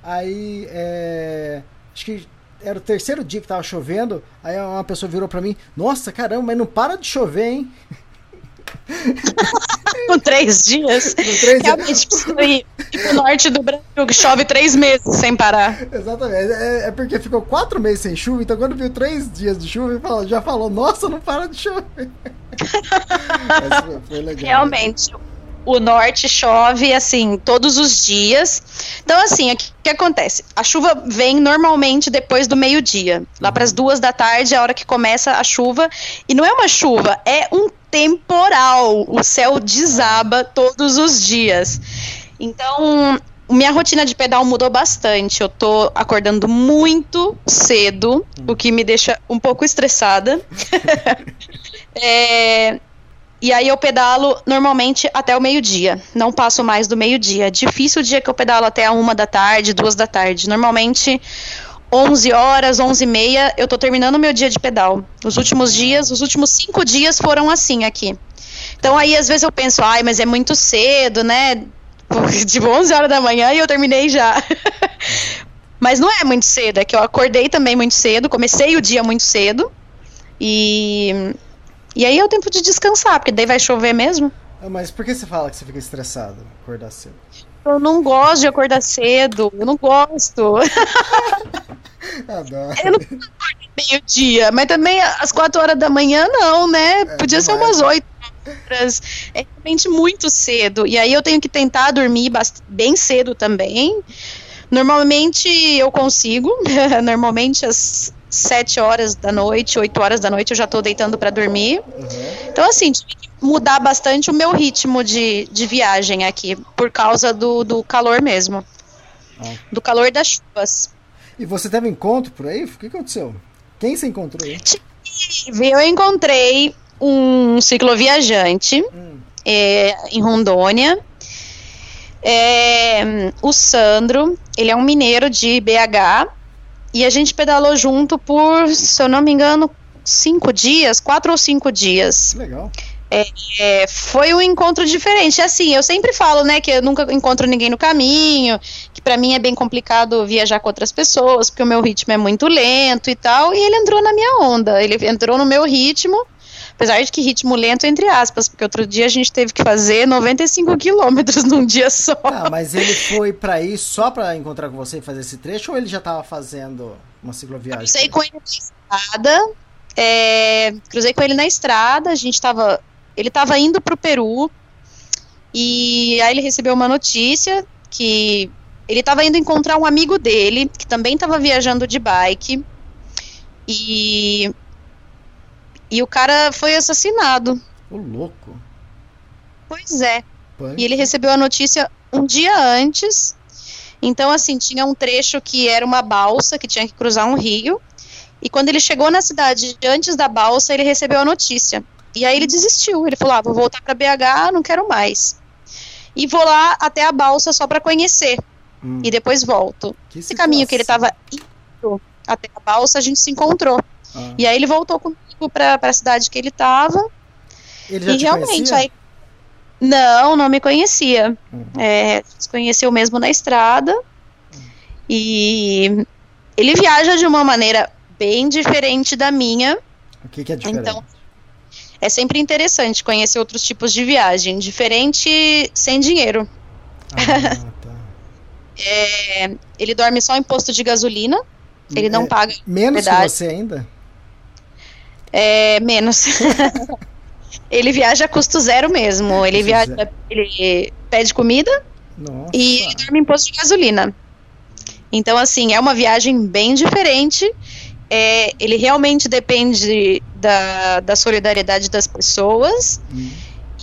Aí é, acho que era o terceiro dia que tava chovendo. Aí uma pessoa virou pra mim: Nossa, caramba, mas não para de chover, hein? Com três dias. Com três dias. Realmente ir. no norte do Brasil, que chove três meses sem parar. Exatamente. É, é porque ficou quatro meses sem chuva, então quando viu três dias de chuva, já falou, nossa, não para de chover. Foi, foi legal. Realmente, o norte chove assim todos os dias. Então, assim, o que, que acontece? A chuva vem normalmente depois do meio-dia, lá para as duas da tarde, é a hora que começa a chuva. E não é uma chuva, é um temporal. O céu desaba todos os dias. Então, minha rotina de pedal mudou bastante. Eu tô acordando muito cedo, o que me deixa um pouco estressada. É, e aí eu pedalo normalmente até o meio-dia. Não passo mais do meio-dia. Difícil o dia que eu pedalo até a uma da tarde, duas da tarde. Normalmente 11 horas, 11 e meia, eu tô terminando o meu dia de pedal. Os últimos dias, os últimos cinco dias foram assim aqui. Então aí às vezes eu penso, ai, mas é muito cedo, né? Tipo 11 horas da manhã e eu terminei já. mas não é muito cedo, é que eu acordei também muito cedo, comecei o dia muito cedo. E e aí é o tempo de descansar, porque daí vai chover mesmo. Ah, Mas por que você fala que você fica estressado acordar cedo? Eu não gosto de acordar cedo, eu não gosto. Adoro. Eu não meio-dia, mas também às quatro horas da manhã não, né? Podia ser umas oito horas. É realmente muito cedo. E aí eu tenho que tentar dormir bem cedo também. Normalmente eu consigo. Normalmente às sete horas da noite, oito horas da noite eu já tô deitando para dormir. Então, assim, tive que mudar bastante o meu ritmo de, de viagem aqui, por causa do, do calor mesmo. Ah. Do calor das chuvas. E você teve encontro por aí? O que aconteceu? Quem você encontrou aí? Eu encontrei um cicloviajante é, em Rondônia. É, o Sandro, ele é um mineiro de BH. E a gente pedalou junto por, se eu não me engano, cinco dias, quatro ou cinco dias. Legal. É, foi um encontro diferente. Assim, eu sempre falo, né, que eu nunca encontro ninguém no caminho, que pra mim é bem complicado viajar com outras pessoas, porque o meu ritmo é muito lento e tal. E ele entrou na minha onda, ele entrou no meu ritmo, apesar de que ritmo lento entre aspas, porque outro dia a gente teve que fazer 95 quilômetros num dia só. Ah, mas ele foi pra ir só pra encontrar com você e fazer esse trecho ou ele já tava fazendo uma cicloviagem? Cruzei com ele na estrada. é, cruzei com ele na estrada. A gente tava. Ele tava indo pro Peru. E aí ele recebeu uma notícia que ele tava indo encontrar um amigo dele, que também tava viajando de bike. E. E o cara foi assassinado. Ô, louco. Pois é. Pânico. E ele recebeu a notícia um dia antes. Então, assim, tinha um trecho que era uma balsa que tinha que cruzar um rio. E quando ele chegou na cidade antes da balsa, ele recebeu a notícia. E aí ele desistiu. Ele falou: ah, vou voltar para BH, não quero mais. E vou lá até a balsa só para conhecer. Hum, E depois volto. que Esse caminho que ele estava indo até a balsa, a gente se encontrou. Ah. E aí ele voltou comigo para a cidade que ele estava. Ele E te realmente, conhecia? aí. Não, não me conhecia. Uhum. É, se conheceu mesmo na estrada. E ele viaja de uma maneira bem diferente da minha. O que, que é diferente? Então, é sempre interessante conhecer outros tipos de viagem. Diferente sem dinheiro. Ah, tá. É, ele dorme só em posto de gasolina. Ele não É, paga Menos que verdade. você ainda? É, menos. ele viaja a custo zero mesmo. Ele viaja, ele pede comida Nossa. e dorme em posto de gasolina. Então, assim, é uma viagem bem diferente. É, ele realmente depende da, da solidariedade das pessoas. Hum.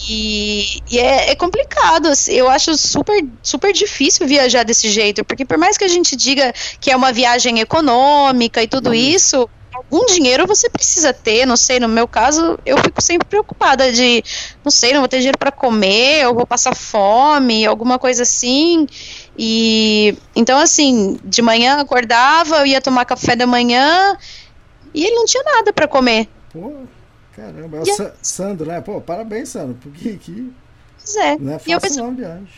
E, e é, é complicado. assim, Eu acho super, super difícil viajar desse jeito. Porque por mais que a gente diga que é uma viagem econômica e tudo isso, algum dinheiro você precisa ter. Não sei, no meu caso, eu fico sempre preocupada de, não sei, não vou ter dinheiro para comer, eu vou passar fome, alguma coisa assim. E então, assim, de manhã acordava, eu ia tomar café da manhã e ele não tinha nada para comer. Pô, caramba. É o a- Sa- Sandro, né? Pô, parabéns, Sandro. Porque aqui Pois é. não é E eu fácil pensei, não, viagem.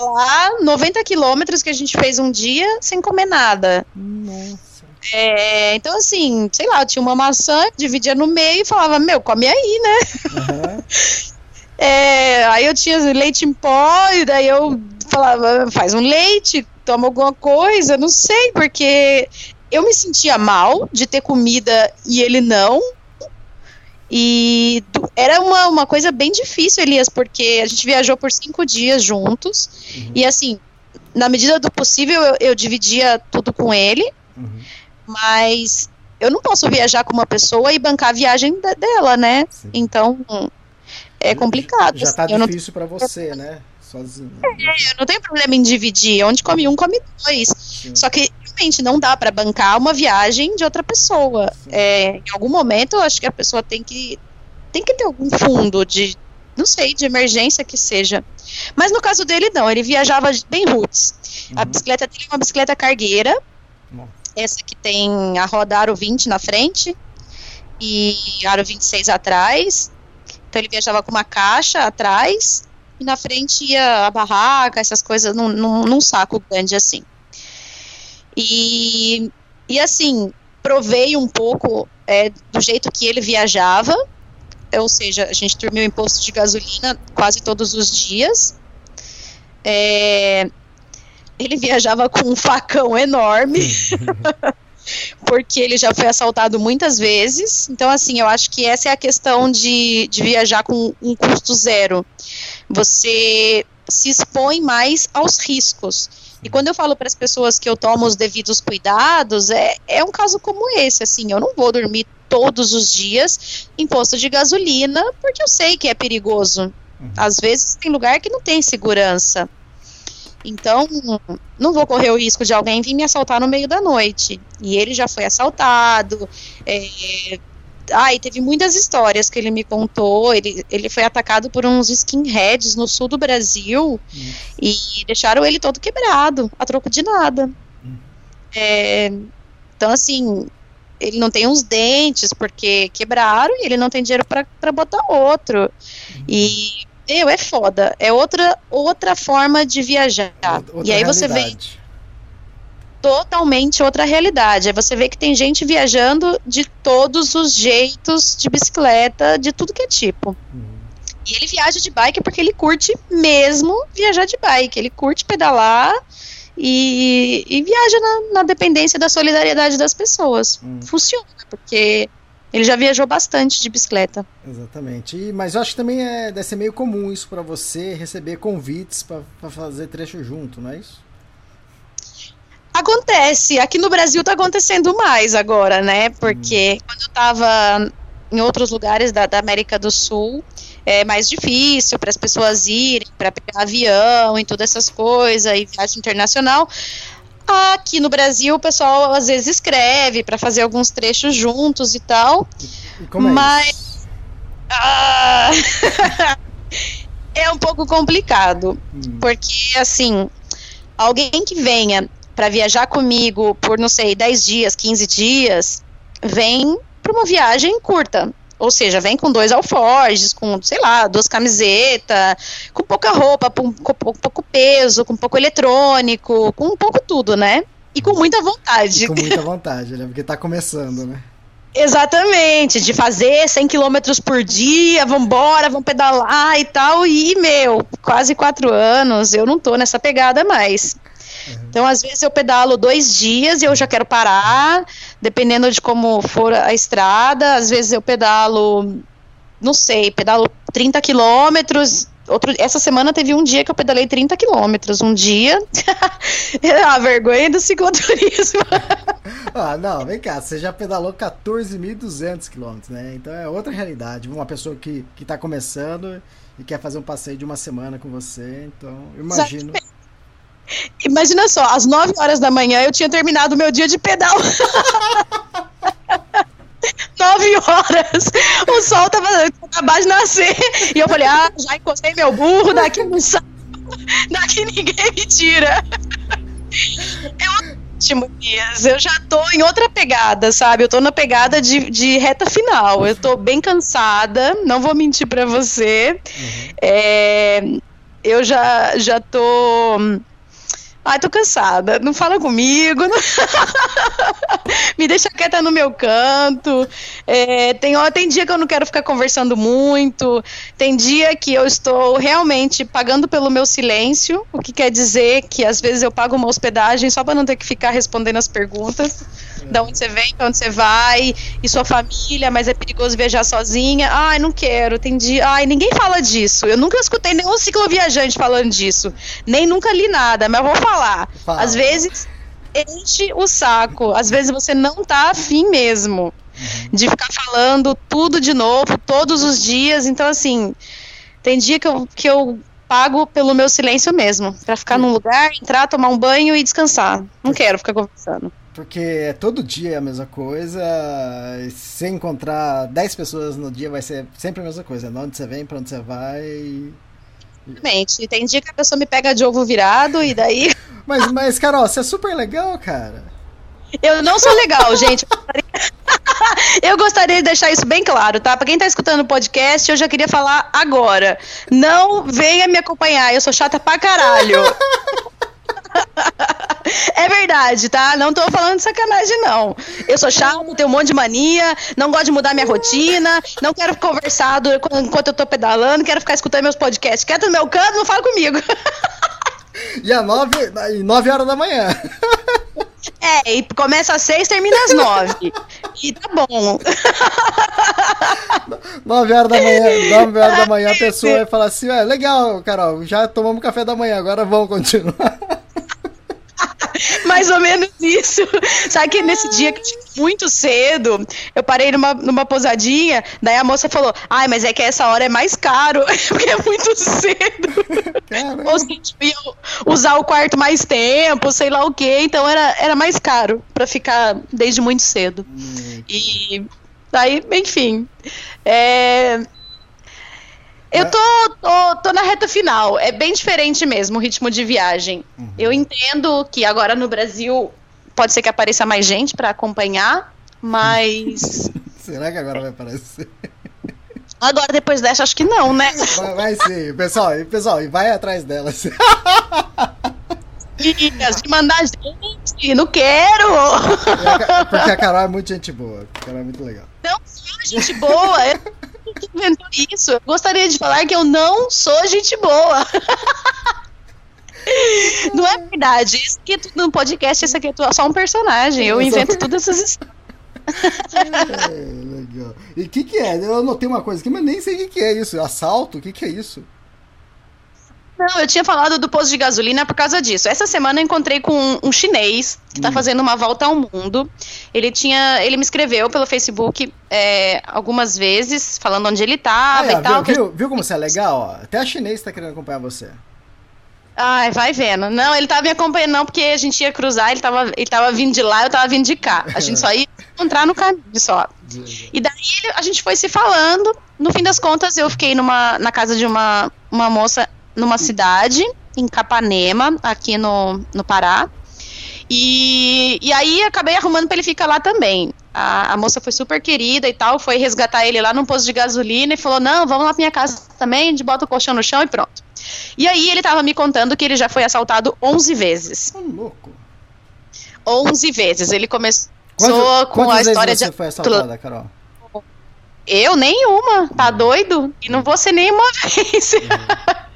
lá, 90 quilômetros que a gente fez um dia sem comer nada. Nossa. É, então, assim, sei lá, tinha uma maçã, dividia no meio e falava, meu, come aí, né? Aham. É, aí eu tinha leite em pó, e daí eu falava, faz um leite, toma alguma coisa, não sei, porque eu me sentia mal de ter comida e ele não. E era uma, uma coisa bem difícil, Elias, porque a gente viajou por cinco dias juntos. Uhum. E assim, na medida do possível, eu, eu dividia tudo com ele. Uhum. Mas eu não posso viajar com uma pessoa e bancar a viagem da, dela, né? Sim. Então é complicado. Já, já tá assim, difícil não... para você, né? Sozinho. É, eu não tenho problema em dividir. Onde come um, come dois. Sim. Só que realmente não dá para bancar uma viagem de outra pessoa. É, em algum momento, eu acho que a pessoa tem que tem que ter algum fundo de não sei, de emergência que seja. Mas no caso dele, não, ele viajava bem roots. Uhum. A bicicleta dele é uma bicicleta cargueira. Essa que tem a roda aro 20 na frente e aro 26 atrás. Então ele viajava com uma caixa atrás e na frente ia a barraca, essas coisas, num, num, num saco grande assim. E, e assim, provei um pouco é, do jeito que ele viajava, ou seja, a gente dormiu em posto de gasolina quase todos os dias. É, ele viajava com um facão enorme. porque ele já foi assaltado muitas vezes. Então, assim, eu acho que essa é a questão de, de viajar com um custo zero. Você se expõe mais aos riscos. E quando eu falo para as pessoas que eu tomo os devidos cuidados, é, é um caso como esse, assim, eu não vou dormir todos os dias em posto de gasolina, porque eu sei que é perigoso. Uhum. Às vezes tem lugar que não tem segurança. Então, não vou correr o risco de alguém vir me assaltar no meio da noite. E ele já foi assaltado. É... E teve muitas histórias que ele me contou. Ele, ele foi atacado por uns skinheads no sul do Brasil uhum. e deixaram ele todo quebrado, a troco de nada. Uhum. É... Então, assim, ele não tem uns dentes porque quebraram e ele não tem dinheiro para botar outro. Uhum. E meu, é foda. É outra, outra forma de viajar. Outra e aí você vê totalmente outra realidade. Aí você vê que tem gente viajando de todos os jeitos de bicicleta, de tudo que é tipo. Uhum. E ele viaja de bike porque ele curte mesmo viajar de bike. Ele curte pedalar e, e viaja na, na, dependência da solidariedade das pessoas. Uhum. Funciona, porque ele já viajou bastante de bicicleta. Exatamente. E, mas eu acho que também é, deve ser meio comum isso para você receber convites para fazer trecho junto, não é isso? Acontece. Aqui no Brasil tá acontecendo mais agora, né? Porque hum. quando eu tava em outros lugares da, da América do Sul, é mais difícil para as pessoas irem, para pegar avião e todas essas coisas, e viagem internacional. Aqui no Brasil, o pessoal às vezes escreve para fazer alguns trechos juntos e tal. E como é mas. Isso? Ah, é um pouco complicado. Hum. Porque, assim, alguém que venha para viajar comigo por, não sei, 10 dias, 15 dias, vem para uma viagem curta. Ou seja, vem com dois alforjes, com, sei lá, duas camisetas, com pouca roupa, com, com, pouco peso, com pouco eletrônico, com um pouco tudo, né? E com muita vontade. E com muita vontade, né? Porque tá começando, né? Exatamente, de fazer 100 km por dia, vambora, vamos pedalar e tal. E, meu, quase quatro anos, eu não tô nessa pegada mais. Uhum. Então, às vezes, eu pedalo dois dias e eu já quero parar, dependendo de como for a estrada. Às vezes, eu pedalo, não sei, pedalo 30 quilômetros. Outro, essa semana teve um dia que eu pedalei 30 quilômetros. Um dia. a vergonha do cicloturismo. ah, não, vem cá. Você já pedalou 14.200 quilômetros, né? Então é outra realidade. Uma pessoa que, que tá começando e quer fazer um passeio de uma semana com você. Então, eu imagino. Exatamente Imagina só, às 9 horas da manhã eu tinha terminado o meu dia de pedal. 9 horas. O sol tava acabado de nascer. E eu falei, ah, já encostei meu burro, daqui não sai. Daqui ninguém me tira. É ótimo, Dias. Eu já tô em outra pegada, sabe? Eu tô na pegada de, de reta final. Eu tô bem cansada, não vou mentir para você. Uhum. É, eu já, já tô Ai, tô cansada, não fala comigo, não... me deixa quieta no meu canto. É, tem, ó, tem dia que eu não quero ficar conversando muito, tem dia que eu estou realmente pagando pelo meu silêncio, o que quer dizer que às vezes eu pago uma hospedagem só para não ter que ficar respondendo as perguntas. Da onde você vem, pra onde você vai, e sua família, mas é perigoso viajar sozinha. Ai, não quero, tem dia. Ai, ninguém fala disso. Eu nunca escutei nenhum cicloviajante falando disso. Nem nunca li nada, mas eu vou falar. Fala. Às vezes enche o saco. Às vezes você não tá afim mesmo de ficar falando tudo de novo, todos os dias. Então, assim, tem dia que eu, que eu pago pelo meu silêncio mesmo. Pra ficar num lugar, entrar, tomar um banho e descansar. Não quero ficar conversando. Porque é todo dia a mesma coisa. e Se encontrar 10 pessoas no dia, vai ser sempre a mesma coisa. De onde você vem, pra onde você vai. Realmente. Tem dia que a pessoa me pega de ovo virado e daí. Mas, mas Carol, você é super legal, cara. Eu não sou legal, gente. Eu gostaria de deixar isso bem claro, tá? Pra quem tá escutando o podcast, eu já queria falar agora. Não venha me acompanhar, eu sou chata pra caralho. É verdade, tá? Não tô falando de sacanagem, não. Eu sou chata, tenho um monte de mania, não gosto de mudar minha rotina, não quero conversar enquanto eu tô pedalando, quero ficar escutando meus podcasts. Quieto no meu canto, não fala comigo. E às 9, e nove horas da manhã. É, e começa às seis, termina às nove. E tá bom. 9 horas da manhã, 9 horas da manhã a pessoa vai falar assim, ué, legal, Carol, já tomamos café da manhã, agora vamos continuar. Mais ou menos isso. Sabe que nesse dia que muito cedo, eu parei numa, numa pousadinha, daí a moça falou, ai, mas é que essa hora é mais caro, porque é muito cedo. Caramba. Ou se tipo, ia usar o quarto mais tempo, sei lá o quê, então era, era mais caro pra ficar desde muito cedo. E daí, enfim. É, eu tô, tô, tô na reta final. É bem diferente mesmo o ritmo de viagem. Eu entendo que agora no Brasil pode ser que apareça mais gente pra acompanhar, mas Será que agora vai aparecer? agora depois dessa acho que não, né? Vai, vai sim, pessoal, pessoal, e vai atrás delas. E se mandar gente, não quero. Ca- Porque a Carol é muito gente boa, a Carol é muito legal. Não sou gente boa. Inventou isso. Eu gostaria de falar que eu não sou gente boa. Não é verdade. Isso aqui é tudo no podcast, isso aqui é só um personagem. Eu invento todas essas histórias. É, legal. E o que que é? Eu anotei uma coisa aqui, mas nem sei o que que é isso. Assalto? O que que é isso? Não, eu tinha falado do posto de gasolina por causa disso. Essa semana eu encontrei com um, um chinês que está fazendo uma volta ao mundo. Ele tinha, ele me escreveu pelo Facebook é, algumas vezes, falando onde ele estava Ah, e tal. viu, viu, viu como você é legal? ó? Até a chinês tá querendo acompanhar você. Ai, vai vendo. Não, ele tava me acompanhando, não, porque a gente ia cruzar, ele tava, ele tava vindo de lá, eu tava vindo de cá. A gente só ia encontrar no caminho só. E daí a gente foi se falando. No fim das contas, eu fiquei numa, na casa de uma, uma moça numa cidade, em Capanema, aqui no, no Pará. E, e aí acabei arrumando pra ele ficar lá também. A, a moça foi super querida e tal, foi resgatar ele lá num posto de gasolina e falou: Não, vamos lá pra minha casa também, a gente bota o colchão no chão e pronto. E aí ele tava me contando que ele já foi assaltado 11 vezes. Ô, louco. 11 vezes. Ele começou Quantas, com a história você de. foi assaltada, Carol? Eu nenhuma, tá doido? E não vou ser nenhuma vez.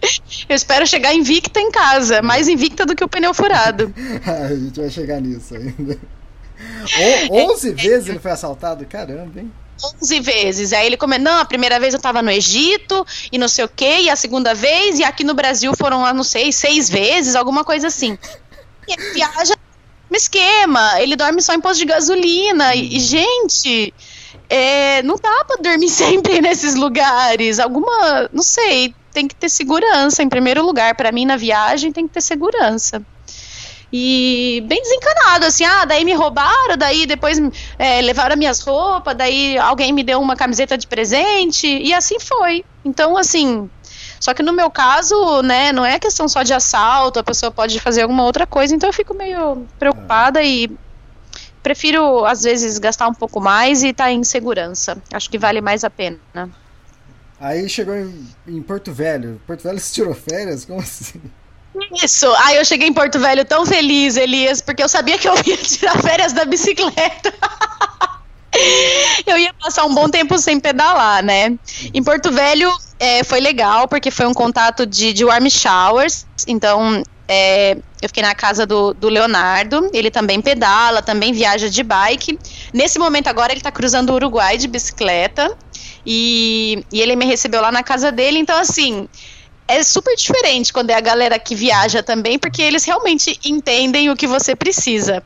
Eu espero chegar invicta em casa, mais invicta do que o pneu furado. a gente vai chegar nisso ainda. O, 11 vezes ele foi assaltado? Caramba, hein? 11 vezes. Aí ele comentou, não, a primeira vez eu tava no Egito e não sei o quê, e a segunda vez, e aqui no Brasil foram lá, não sei, seis vezes, alguma coisa assim. E ele viaja no esquema, ele dorme só em posto de gasolina, e, e, gente, é, não dá pra dormir sempre nesses lugares, alguma, não sei, tem que ter segurança em primeiro lugar, Pra mim na viagem tem que ter segurança. E bem desencanado, assim, ah, daí me roubaram, daí depois é, levaram minhas roupas, daí alguém me deu uma camiseta de presente, e assim foi. Então, assim, só que no meu caso, né, não é questão só de assalto, a pessoa pode fazer alguma outra coisa, então eu fico meio preocupada e prefiro, às vezes, gastar um pouco mais e estar tá em segurança. Acho que vale mais a pena. Aí chegou em, em Porto Velho. Porto Velho se tirou férias? Como assim? Isso. Aí eu cheguei em Porto Velho tão feliz, Elias, porque eu sabia que eu ia tirar férias da bicicleta. eu ia passar um bom tempo sem pedalar, né? Em Porto Velho é, foi legal, porque foi um contato de, de warm showers. Então, é, eu fiquei na casa do, do, Leonardo. Ele também pedala, também viaja de bike. Nesse momento agora, ele está cruzando o Uruguai de bicicleta. E, e ele me recebeu lá na casa dele. Então, assim, é super diferente quando é a galera que viaja também, porque eles realmente entendem o que você precisa.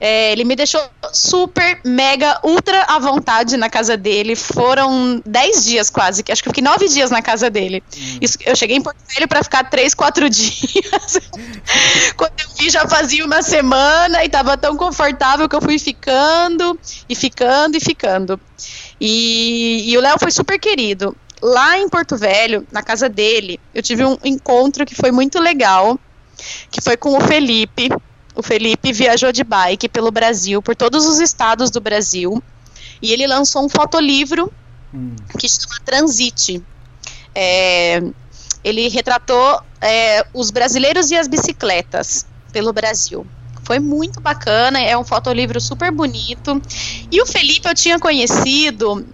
É, ele me deixou super, mega, ultra à vontade na casa dele. Foram 10 dias quase, que acho que eu fiquei 9 dias na casa dele. Hum. Isso, eu cheguei em Porto Velho para ficar 3, 4 dias. Quando eu vi, já fazia uma semana e tava tão confortável que eu fui ficando e ficando e ficando. E, e o Léo foi super querido. Lá em Porto Velho, na casa dele, eu tive um encontro que foi muito legal, que foi com o Felipe, o Felipe viajou de bike pelo Brasil, por todos os estados do Brasil, e ele lançou um fotolivro hum. que chama Transite. É, ele retratou é, os brasileiros e as bicicletas pelo Brasil. Foi muito bacana, é um fotolivro super bonito. E o Felipe eu tinha conhecido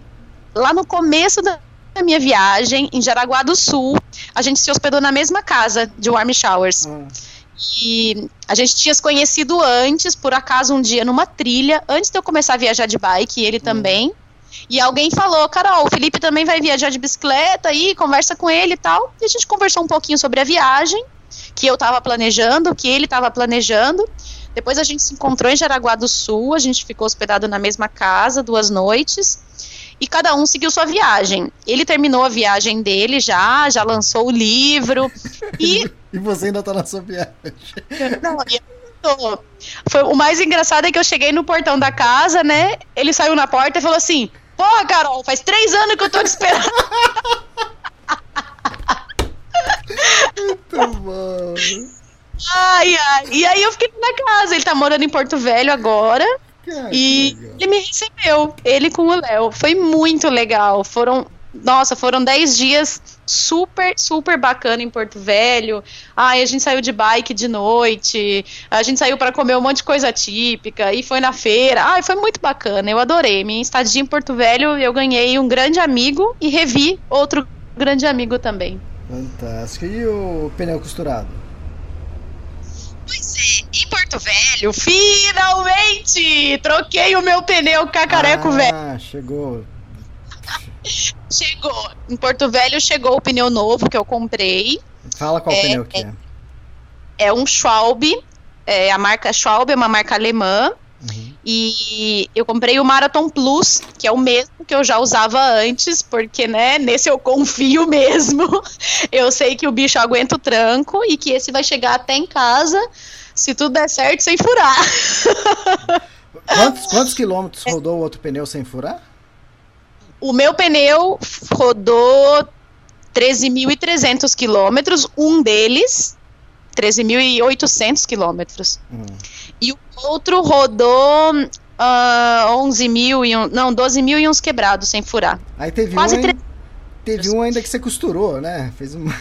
lá no começo da minha viagem, em Jaraguá do Sul. A gente se hospedou na mesma casa de Warm Showers. Hum. E a gente tinha se conhecido antes, por acaso, um dia numa trilha, antes de eu começar a viajar de bike, ele uhum. também. E alguém falou, Carol, o Felipe também vai viajar de bicicleta aí, conversa com ele e tal. E a gente conversou um pouquinho sobre a viagem, que eu estava planejando, que ele estava planejando. Depois a gente se encontrou em Jaraguá do Sul, a gente ficou hospedado na mesma casa duas noites e cada um seguiu sua viagem. Ele terminou a viagem dele já, já lançou o livro e e você ainda tá na sua viagem. Não, eu tô. Foi, o mais engraçado é que eu cheguei no portão da casa, né? Ele saiu na porta e falou assim: Porra, Carol, faz três anos que eu tô te esperando. Muito bom. Ai, ai. E aí eu fiquei na casa. Ele tá morando em Porto Velho agora. e ele me recebeu, ele com o Léo. Foi muito legal. Foram nossa, foram 10 dias super, super bacana em Porto Velho. Ai, a gente saiu de bike de noite, a gente saiu para comer um monte de coisa típica e foi na feira. Ai, foi muito bacana, eu adorei. Minha estadia em Porto Velho, eu ganhei um grande amigo e revi outro grande amigo também. Fantástico. E o pneu costurado? Pois é, em Porto Velho, finalmente! Troquei o meu pneu cacareco ah, velho. Ah, chegou. Chegou. Em Porto Velho chegou o pneu novo que eu comprei. Fala qual é, pneu que é. É um Schwalbe. É, a marca Schwalbe é uma marca alemã. Uhum. E eu comprei o Marathon Plus, que é o mesmo que eu já usava antes, porque, né, nesse eu confio mesmo. Eu sei que o bicho aguenta o tranco e que esse vai chegar até em casa, se tudo der certo, sem furar. Quantos, quantos quilômetros rodou o outro pneu sem furar? O meu pneu rodou 13.300 quilômetros, um deles 13.800 quilômetros. Hum. E o outro rodou uh, ah, 11 mil e um, não, 12 mil e uns quebrados sem furar. Aí teve Quase um, teve um ainda que você costurou, né? Fez um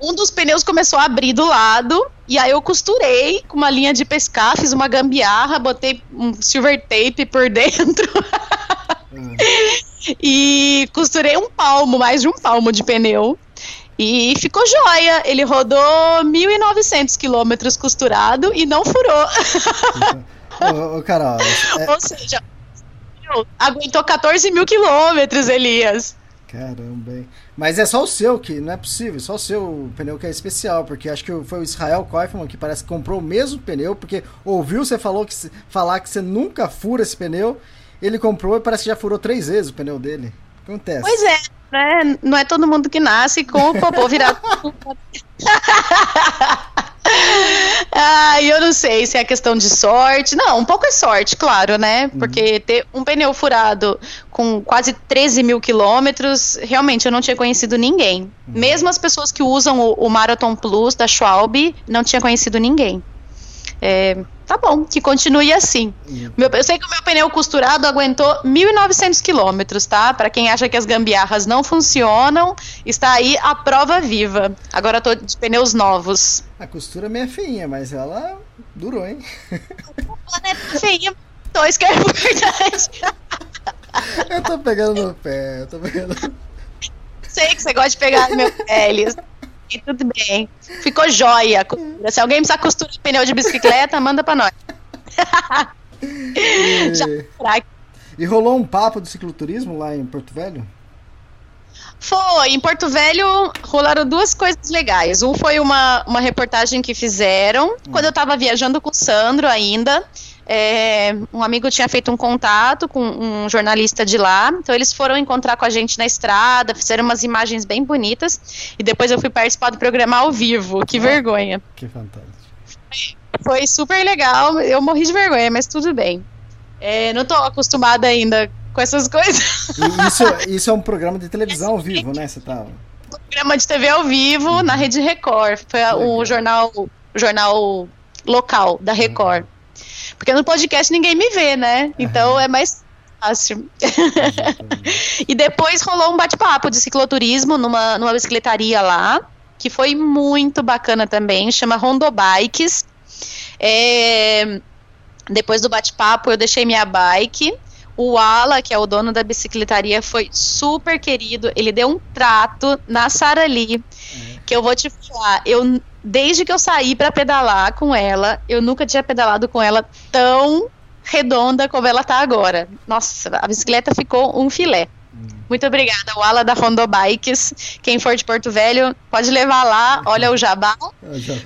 um dos pneus começou a abrir do lado, e aí eu costurei com uma linha de pescar, fiz uma gambiarra, botei um silver tape por dentro. e costurei um palmo, mais de um palmo de pneu. E ficou joia. Ele rodou 1.900 quilômetros costurado e não furou. ô, ô, Carol. É... Ou seja, aguentou 14 mil quilômetros, Elias. Caramba, hein? Mas é só o seu que não é possível, só o seu pneu que é especial, porque acho que foi o Israel Koifman que parece que comprou o mesmo pneu, porque ouviu você falou que, falar que você nunca fura esse pneu ele comprou e parece que já furou três vezes o pneu dele. Acontece. Pois é, né? Não é todo mundo que nasce com o popô virado. ah, eu não sei se é questão de sorte. Não, um pouco é sorte, claro, né? Uhum. Porque ter um pneu furado com quase 13 mil quilômetros, realmente eu não tinha conhecido ninguém. Uhum. Mesmo as pessoas que usam o, o Marathon Plus da Schwalbe, não tinha conhecido ninguém. É, tá bom, que continue assim. Meu, eu sei que o meu pneu costurado aguentou 1.900 quilômetros, tá? Para quem acha que as gambiarras não funcionam, está aí a prova viva. Agora eu tô de pneus novos. A costura é meio feinha, mas ela durou, hein? O planeta feinha, dois que é verdade. Eu tô pegando no pé, eu tô pegando. Sei que você gosta de pegar meu pé, Elis. E tudo bem. Ficou jóia a costura. Se alguém precisa costurar pneu de bicicleta, manda pra nós. Já fraco. E rolou um papo do cicloturismo lá em Porto Velho? Foi, em Porto Velho rolaram duas coisas legais. Um foi uma, uma reportagem que fizeram quando eu tava viajando com o Sandro ainda. É, um amigo tinha feito um contato com um jornalista de lá, então eles foram encontrar com a gente na estrada, fizeram umas imagens bem bonitas, e depois eu fui participar do programa ao vivo. Que vergonha. Que fantástico. Foi super legal, eu morri de vergonha, mas tudo bem. É, não tô acostumada ainda com essas coisas. Isso, isso é um programa de televisão ao vivo, né? Você tá. programa de TV ao vivo na Rede Record. Foi o jornal, o jornal local da Record. Porque no podcast ninguém me vê, né? Então é mais fácil. e depois rolou um bate-papo de cicloturismo numa, numa bicicletaria lá, que foi muito bacana também, chama Rondobikes. É, depois do bate-papo, eu deixei minha bike. O Ala, que é o dono da bicicletaria, foi super querido. Ele deu um trato na Sara Lee, que eu vou te falar. Eu, desde que eu saí para pedalar com ela, eu nunca tinha pedalado com ela tão redonda como ela tá agora. Nossa, a bicicleta ficou um filé. Muito obrigada, o Ala da Rondo Bikes. Quem for de Porto Velho, pode levar lá. Olha o jabá.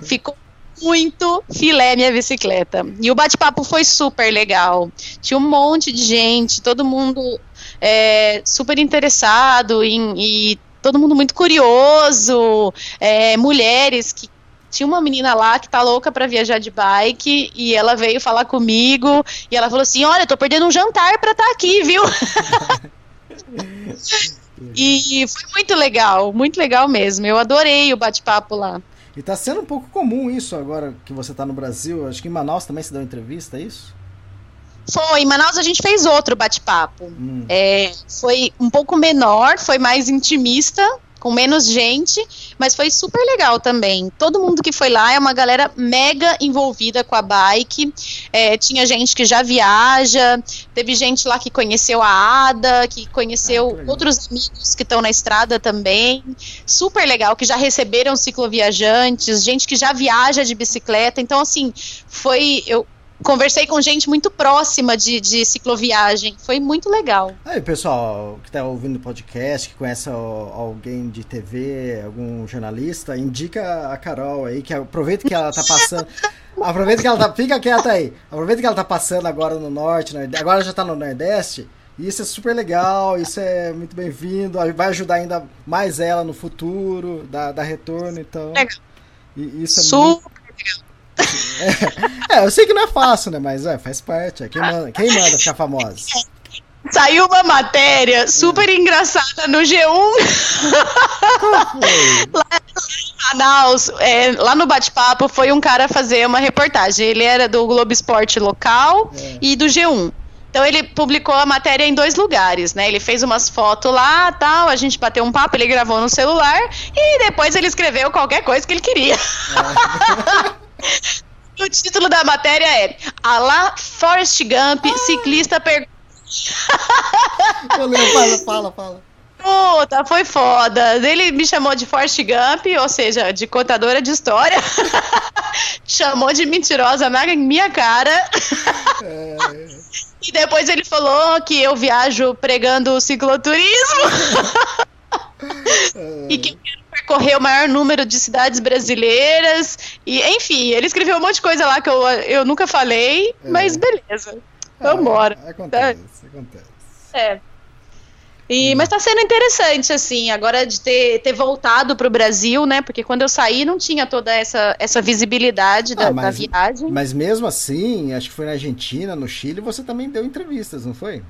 Ficou muito filé minha bicicleta. E o bate-papo foi super legal. Tinha um monte de gente, todo mundo é, super interessado em, e todo mundo muito curioso. é, mulheres que. Tinha uma menina lá que tá louca pra viajar de bike e ela veio falar comigo e ela falou assim: Olha, eu tô perdendo um jantar pra estar aqui, viu? e foi muito legal, muito legal mesmo. Eu adorei o bate-papo lá. E tá sendo um pouco comum isso agora que você tá no Brasil. Acho que em Manaus também se deu entrevista, é isso? Foi, em Manaus a gente fez outro bate-papo. Hum. É, foi um pouco menor, foi mais intimista, com menos gente, mas foi super legal também. Todo mundo que foi lá é uma galera mega envolvida com a bike. É, tinha gente que já viaja, teve gente lá que conheceu a Ada, que Ah, conheceu legal. outros amigos que estão na estrada também. Super legal, que já receberam cicloviajantes, gente que já viaja de bicicleta. Então, assim, foi. Eu conversei com gente muito próxima de, de cicloviagem. Foi muito legal. Aí, pessoal que tá ouvindo o podcast, que conhece al- alguém de TV, algum jornalista, indica a Carol aí, que aproveita que ela tá passando. Aproveita que ela tá. Fica quieta aí. Aproveita que ela tá passando agora no norte, no- agora já tá no Nordeste. Isso é super legal, isso é muito bem-vindo. Vai ajudar ainda mais ela no futuro, dar, dar retorno, então. Legal. Isso é muito Super É, eu sei que não é fácil, né? Mas é, faz parte. É. Quem, manda, quem manda ficar famosa? Saiu uma matéria super engraçada no G1 lá em Manaus. é, lá no bate-papo foi um cara fazer uma reportagem. Ele era do Globo Esporte local e do G1. Então ele publicou a matéria em dois lugares, né? Ele fez umas fotos lá, tal, a gente bateu um papo, ele gravou no celular e depois ele escreveu qualquer coisa que ele queria. o título da matéria é Alá Forrest Gump, ciclista pergunta Eu lembro, fala, fala, fala. Puta, foi foda. Ele me chamou de Forrest Gump, ou seja, de contadora de história. chamou de mentirosa na minha cara. e depois ele falou que eu viajo pregando cicloturismo. e que quero percorrer o maior número de cidades brasileiras. E, enfim, ele escreveu um monte de coisa lá que eu, eu nunca falei, mas beleza. Vambora. Ah, acontece, acontece. É. E, mas tá sendo interessante, assim, agora de ter, ter voltado pro Brasil, né? Porque quando eu saí não tinha toda essa, essa visibilidade da, Ah, da mas- viagem. Mas mesmo assim, acho que foi na Argentina, no Chile, você também deu entrevistas, não foi?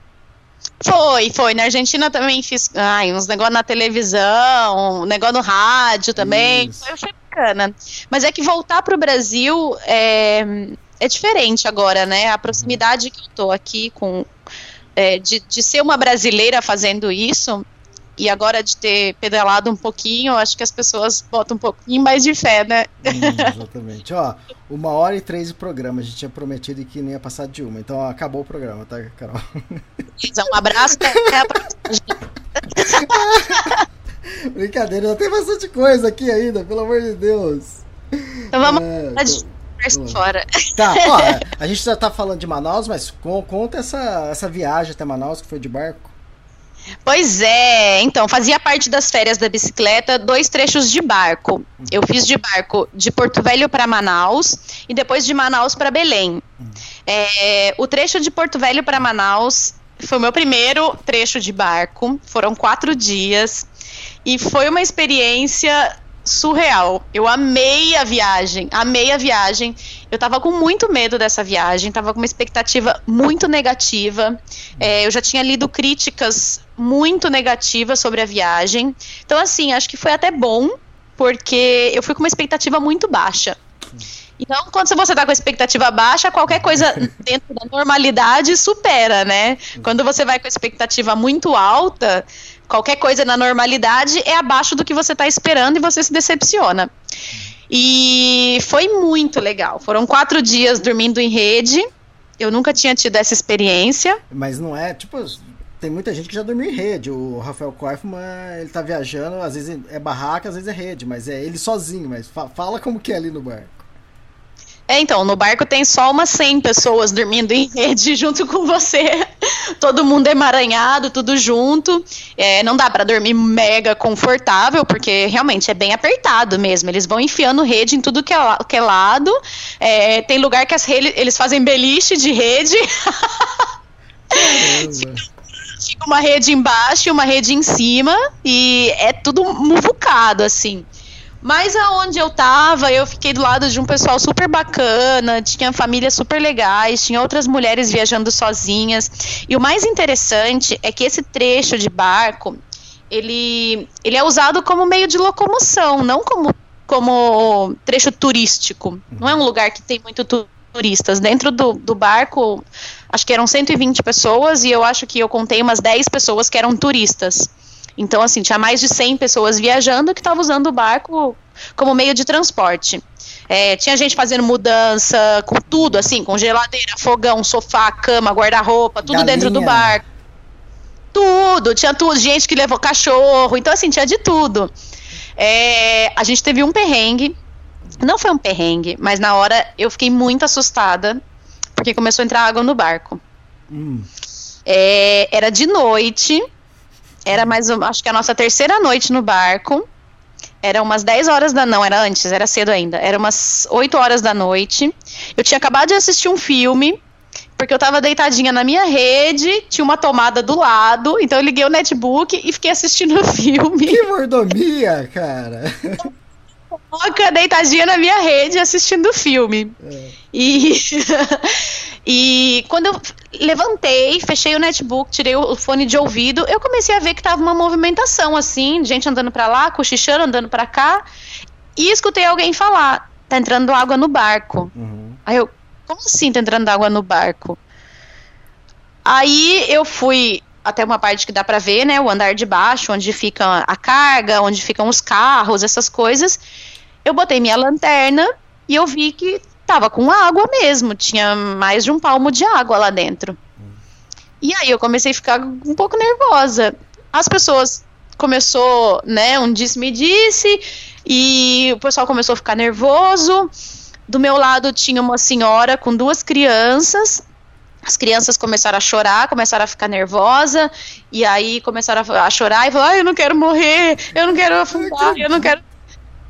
Foi, foi. Na Argentina também fiz ai, uns negócios na televisão, um negócio no rádio também. Isso. Foi, foi bacana. Mas é que voltar pro Brasil é, é diferente agora, né? A proximidade que eu tô aqui com. é, de, de ser uma brasileira fazendo isso E agora de ter pedalado um pouquinho, acho que as pessoas botam um pouquinho mais de fé, né? Hum, exatamente. Ó, uma hora e três de programa. A gente tinha prometido que não ia passar de uma. Então ó, acabou o programa, tá, Carol? Então, um abraço. Até a próxima. Brincadeira, tem bastante coisa aqui ainda, pelo amor de Deus. Então vamos É, fora. Tá, ó, a gente já tá falando de Manaus, mas con- conta essa, essa viagem até Manaus que foi de barco. Pois é, então, fazia parte das férias da bicicleta dois trechos de barco. Eu fiz de barco de Porto Velho para Manaus e depois de Manaus para Belém. É, o trecho de Porto Velho para Manaus foi o meu primeiro trecho de barco, foram quatro dias e foi uma experiência surreal. Eu amei a viagem, amei a viagem. Eu tava com muito medo dessa viagem, tava com uma expectativa muito negativa. É, eu já tinha lido críticas muito negativas sobre a viagem. Então, assim, acho que foi até bom, porque eu fui com uma expectativa muito baixa. Então, quando você tá com a expectativa baixa, qualquer coisa dentro da normalidade supera, né? Quando você vai com a expectativa muito alta, qualquer coisa na normalidade é abaixo do que você tá esperando e você se decepciona. E foi muito legal. Foram quatro dias dormindo em rede. Eu nunca tinha tido essa experiência. Mas não é, tipo, tem muita gente que já dormiu em rede. O Rafael Koifman, ele tá viajando, às vezes é barraca, às vezes é rede, mas é ele sozinho. Mas fa- fala como que é ali no barco. É, então, no barco tem só umas 100 pessoas dormindo em rede junto com você. Todo mundo emaranhado, tudo junto. É, não dá pra dormir mega confortável, porque realmente é bem apertado mesmo. Eles vão enfiando rede em tudo que é, que é lado. É, tem lugar que as eles fazem beliche de rede. Fica uma rede embaixo e uma rede em cima. E é tudo muvucado, assim. Mas aonde eu tava, eu fiquei do lado de um pessoal super bacana, tinha famílias super legais, tinha outras mulheres viajando sozinhas. E o mais interessante é que esse trecho de barco, ele, ele é usado como meio de locomoção, não como, como trecho turístico. Não é um lugar que tem muito tu- turistas. Dentro do, do barco, acho que eram 120 pessoas e eu acho que eu contei umas 10 pessoas que eram turistas. Então, assim, tinha mais de 100 pessoas viajando que estavam usando o barco como meio de transporte. É, tinha gente fazendo mudança com tudo, assim, com geladeira, fogão, sofá, cama, guarda-roupa, tudo Galinha. dentro do barco. Tudo, tinha tudo. Gente que levou cachorro, então, assim, tinha de tudo. É, a gente teve um perrengue. Não foi um perrengue, mas na hora eu fiquei muito assustada, porque começou a entrar água no barco. Hum. É, era de noite. Era mais, acho que a nossa terceira noite no barco. Era umas 10 horas da. Não, era antes, era cedo ainda. Era umas 8 horas da noite. Eu tinha acabado de assistir um filme. Porque eu tava deitadinha na minha rede, tinha uma tomada do lado, então eu liguei o netbook e fiquei assistindo o filme. Que mordomia, cara. Toca deitadinha na minha rede assistindo o filme. E, e quando eu levantei, fechei o netbook, tirei o fone de ouvido, eu comecei a ver que tava uma movimentação assim, gente andando pra lá, cochichando, andando pra cá, e escutei alguém falar: tá entrando água no barco. Uhum. Aí eu, como assim tá entrando água no barco? Aí eu fui até uma parte que dá pra ver, né, o andar de baixo, onde fica a carga, onde ficam os carros, essas coisas. Eu botei minha lanterna e eu vi que tava com água mesmo, tinha mais de um palmo de água lá dentro. E aí eu comecei a ficar um pouco nervosa. As pessoas começou, né, um disse-me-disse, e o pessoal começou a ficar nervoso. Do meu lado tinha uma senhora com duas crianças. As crianças começaram a chorar, começaram a ficar nervosa, e aí começaram a, chorar e falaram: ah, eu não quero morrer, eu não quero afundar, eu não quero.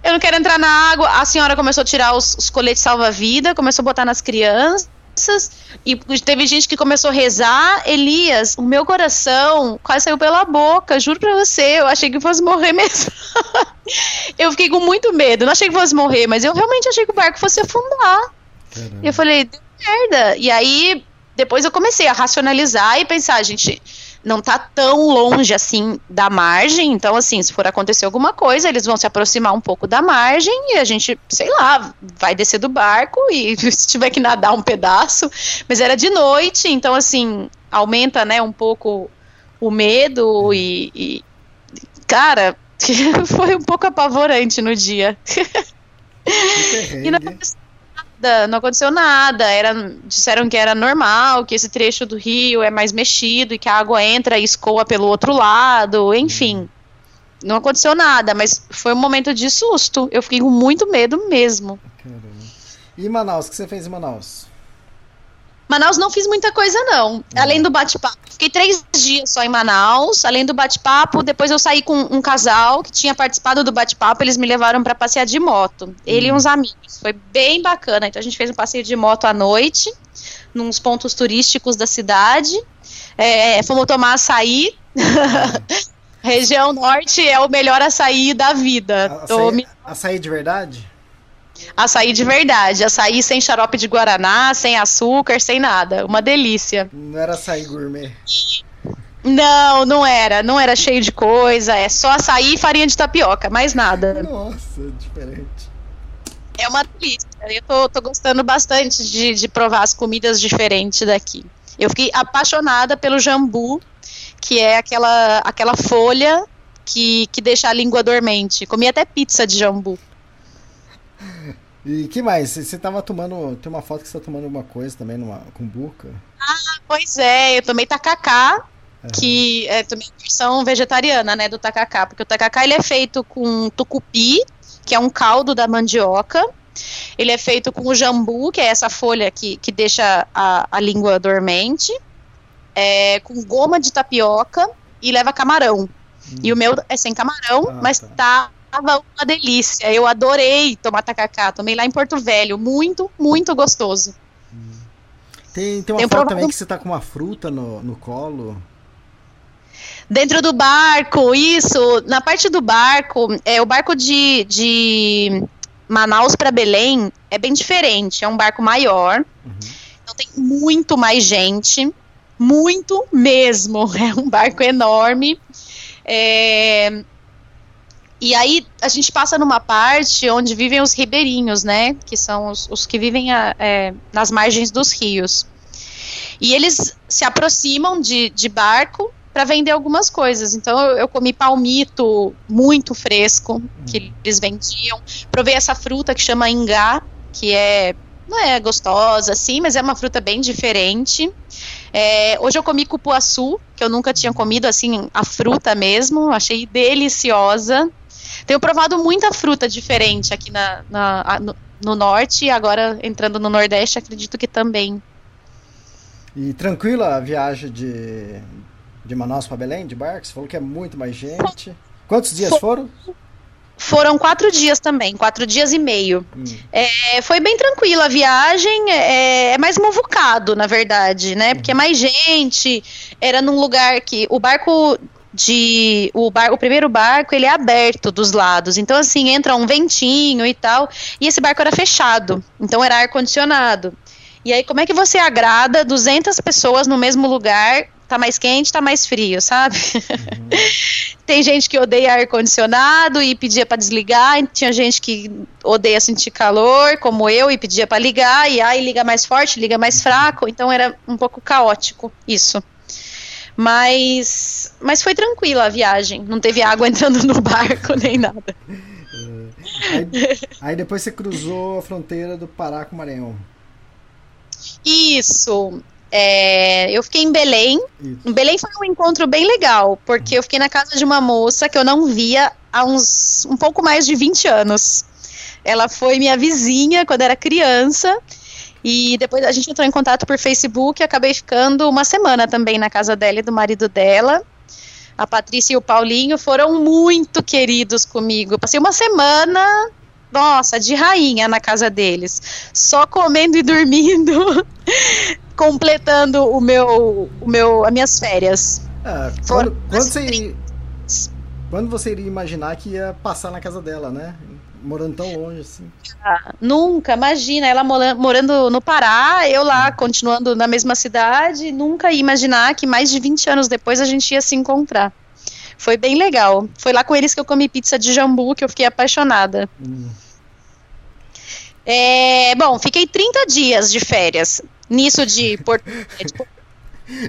Eu não quero entrar na água. A senhora começou a tirar os, os coletes salva-vida, começou a botar nas crianças. E teve gente que começou a rezar. Elias, o meu coração quase saiu pela boca, juro pra você. Eu achei que fosse morrer mesmo. eu fiquei com muito medo. Não achei que fosse morrer, mas eu realmente achei que o barco fosse afundar. Caramba. E eu falei, deu merda. E aí, depois eu comecei a racionalizar e pensar, gente, não tá tão longe assim da margem, então assim, se for acontecer alguma coisa, eles vão se aproximar um pouco da margem e a gente, sei lá, vai descer do barco e se tiver que nadar um pedaço, mas era de noite, então assim, aumenta, né, um pouco o medo e, e Cara, foi um pouco apavorante no dia. E aconteceu nada, não aconteceu nada. Era, disseram que era normal, que esse trecho do rio é mais mexido e que a água entra e escoa pelo outro lado, enfim. Não aconteceu nada, mas foi um momento de susto. Eu fiquei com muito medo mesmo. Caramba. E Manaus, o que você fez em Manaus? Manaus não fiz muita coisa, não. Além do bate-papo. Fiquei três dias só em Manaus. Além do bate-papo, depois eu saí com um casal que tinha participado do bate-papo. Eles me levaram para passear de moto. Ele e uns amigos. Foi bem bacana. Então a gente fez um passeio de moto à noite, nos pontos turísticos da cidade. É, fomos tomar açaí. Região Norte é o melhor açaí da vida. Tô me Açaí, açaí de verdade? Açaí de verdade, açaí sem xarope de guaraná, sem açúcar, sem nada. Uma delícia. Não era açaí gourmet. Não, não era. Não era cheio de coisa. É só açaí e farinha de tapioca, mais nada. Nossa, diferente. É uma delícia. Eu tô, tô gostando bastante de, de provar as comidas diferentes daqui. Eu fiquei apaixonada pelo jambu, que é aquela, aquela folha que, que deixa a língua dormente. Comi até pizza de jambu. E que mais? Você tava tomando. Tem uma foto que você tá tomando alguma coisa também numa cumbuca? Pois é, eu tomei tacacá, que é também versão vegetariana, né, do tacacá, porque o tacacá ele é feito com tucupi, que é um caldo da mandioca. Ele é feito com o jambu, que é essa folha que, que deixa a, a língua dormente, é, com goma de tapioca e leva camarão. E o meu é sem camarão, Ah, mas tá. Tava uma delícia. Eu adorei tomar tacacá. Tomei lá em Porto Velho. Muito, muito gostoso. Tem, tem uma Tem foto também que você tá com uma fruta no, no colo. Dentro do barco, isso. Na parte do barco, é o barco de, de Manaus para Belém é bem diferente. É um barco maior. Então tem muito mais gente. Muito mesmo. É um barco enorme. É, E aí a gente passa numa parte onde vivem os ribeirinhos, né? Que são os, os que vivem a- é, nas margens dos rios. E eles se aproximam de, de barco para vender algumas coisas. Então eu, eu comi palmito muito fresco que eles vendiam. Provei essa fruta que chama ingá, que é não é gostosa assim, mas é uma fruta bem diferente. É, hoje eu comi cupuaçu, que eu nunca tinha comido assim a fruta mesmo, achei deliciosa. Tenho provado muita fruta diferente aqui na, na- no, no norte e agora entrando no nordeste, acredito que também. E tranquila a viagem de, de Manaus pra Belém, de barco? Você falou que é muito mais gente. Quantos dias Fo- foram? Foram quatro dias também, quatro dias e meio. É, foi bem tranquila a viagem, é, é mais movucado, na verdade, né? Porque é mais gente, era num lugar que o barco de o, bar, o primeiro barco ele é aberto dos lados, então assim entra um ventinho e tal, e esse barco era fechado, então era ar condicionado. E aí como é que você agrada 200 pessoas no mesmo lugar? Tá mais quente, tá mais frio, sabe? Tem gente que odeia ar-condicionado e pedia para desligar, e tinha gente que odeia sentir calor, como eu, e pedia para ligar, e aí liga mais forte, liga mais fraco, então era um pouco caótico isso. Mas, mas foi tranquila a viagem, não teve água entrando no barco nem nada. Aí, aí depois você cruzou a fronteira do Pará com o Maranhão. Isso. É, eu fiquei em Belém. Isso. Em Belém foi um encontro bem legal, porque eu fiquei na casa de uma moça que eu não via há uns um pouco mais de 20 anos. Ela foi minha vizinha quando era criança. E depois a gente entrou em contato por Facebook e acabei ficando uma semana também na casa dela e do marido dela. A Patrícia e o Paulinho foram muito queridos comigo. Eu passei uma semana, nossa, de rainha na casa deles. Só comendo e dormindo, completando o meu, o meu, as minhas férias. Ah, quando, quando você, quando você iria imaginar que ia passar na casa dela, né? Morando tão longe assim. Nunca, imagina, ela mora- morando no Pará, eu lá continuando na mesma cidade, nunca ia imaginar que mais de 20 anos depois a gente ia se encontrar. Foi bem legal. Foi lá com eles que eu comi pizza de jambu, que eu fiquei apaixonada. Hum. É, bom, fiquei 30 dias de férias. Nisso de Porto.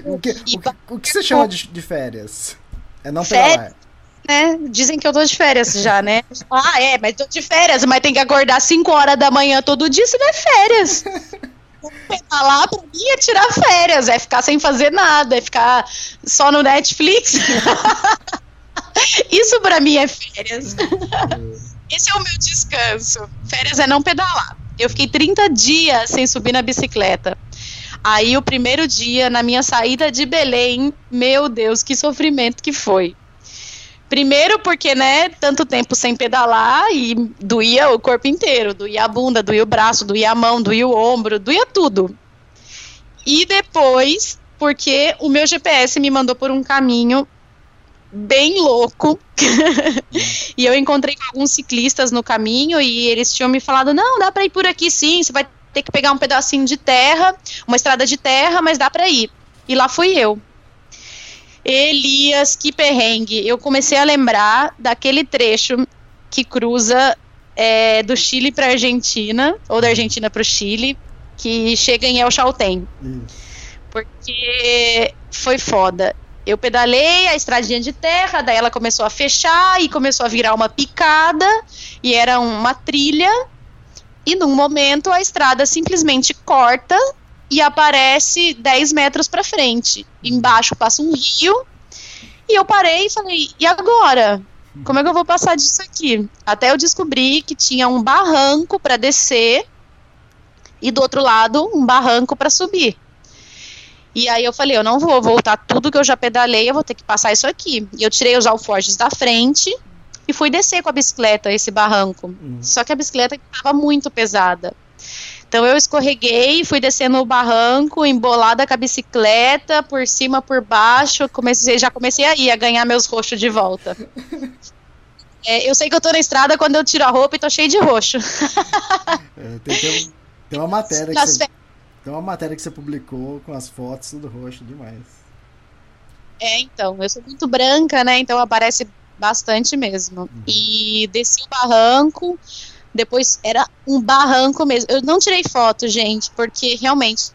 O, que, o, que, o que você chama de, de férias? É não Férias? Né? Dizem que eu tô de férias já, né? Ah, é, mas tô de férias, mas tem que acordar 5 horas da manhã todo dia, isso não é férias. Pedalar pra mim é tirar férias, é ficar sem fazer nada, é ficar só no Netflix. Isso pra mim é férias. Esse é o meu descanso. Férias é não pedalar. Eu fiquei 30 dias sem subir na bicicleta. Aí o primeiro dia, na minha saída de Belém, meu Deus, que sofrimento que foi. Primeiro porque, né, tanto tempo sem pedalar e doía o corpo inteiro, doía a bunda, doía o braço, doía a mão, doía o ombro, doía tudo. E depois, porque o meu GPS me mandou por um caminho bem louco. e eu encontrei com alguns ciclistas no caminho e eles tinham me falado: "Não, dá para ir por aqui sim, você vai ter que pegar um pedacinho de terra, uma estrada de terra, mas dá para ir". E lá fui eu. Elias, que perrengue. Eu comecei a lembrar daquele trecho que cruza é, do Chile para Argentina, ou da Argentina para o Chile, que chega em El Chaltén. Porque foi foda. Eu pedalei a estradinha de terra, daí ela começou a fechar e começou a virar uma picada, e era uma trilha. E num momento a estrada simplesmente corta e aparece 10 metros para frente. Embaixo passa um rio. E eu parei e falei: e agora? Como é que eu vou passar disso aqui? Até eu descobri que tinha um barranco para descer e do outro lado um barranco para subir. E aí eu falei: eu não vou voltar tudo que eu já pedalei, eu vou ter que passar isso aqui. E eu tirei os alforjes da frente e fui descer com a bicicleta esse barranco. Uhum. Só que a bicicleta estava muito pesada. Então eu escorreguei, fui descendo o barranco, embolada com a bicicleta, por cima, por baixo, comecei, já comecei aí a ganhar meus roxos de volta. É, eu sei que eu tô na estrada quando eu tiro a roupa e tô cheio de roxo. É, tem, tem, tem, uma matéria que você, tem uma matéria que você publicou com as fotos tudo roxo demais. É, então, eu sou muito branca, né? Então aparece bastante mesmo. Uhum. E desci o barranco, depois era um barranco mesmo. Eu não tirei foto, gente, porque realmente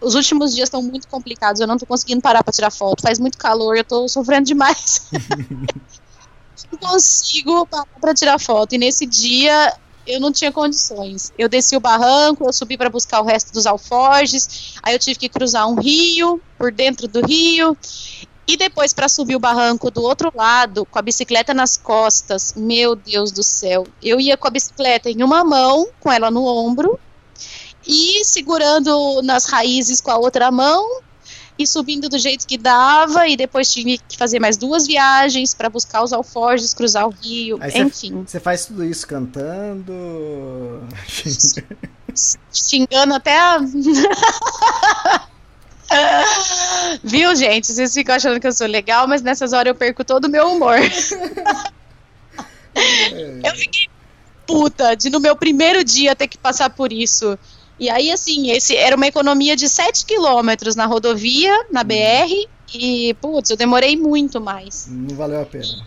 os últimos dias estão muito complicados. Eu não tô conseguindo parar para tirar foto. Faz muito calor, eu tô sofrendo demais. não consigo parar para tirar foto. E nesse dia eu não tinha condições. Eu desci o barranco, eu subi para buscar o resto dos alforjes. Aí eu tive que cruzar um rio por dentro do rio. E depois, para subir o barranco do outro lado, com a bicicleta nas costas, meu Deus do céu. Eu ia com a bicicleta em uma mão, com ela no ombro, e segurando nas raízes com a outra mão, e subindo do jeito que dava, e depois tive que fazer mais duas viagens para buscar os alforjes, cruzar o rio, Aí enfim. Você faz tudo isso cantando? Xingando até a. Viu, gente? Vocês ficam achando que eu sou legal, mas nessas horas eu perco todo o meu humor. eu fiquei puta de no meu primeiro dia ter que passar por isso. E aí, assim, esse era uma economia de 7 quilômetros na rodovia, na BR, e, putz, eu demorei muito mais. Não valeu a pena.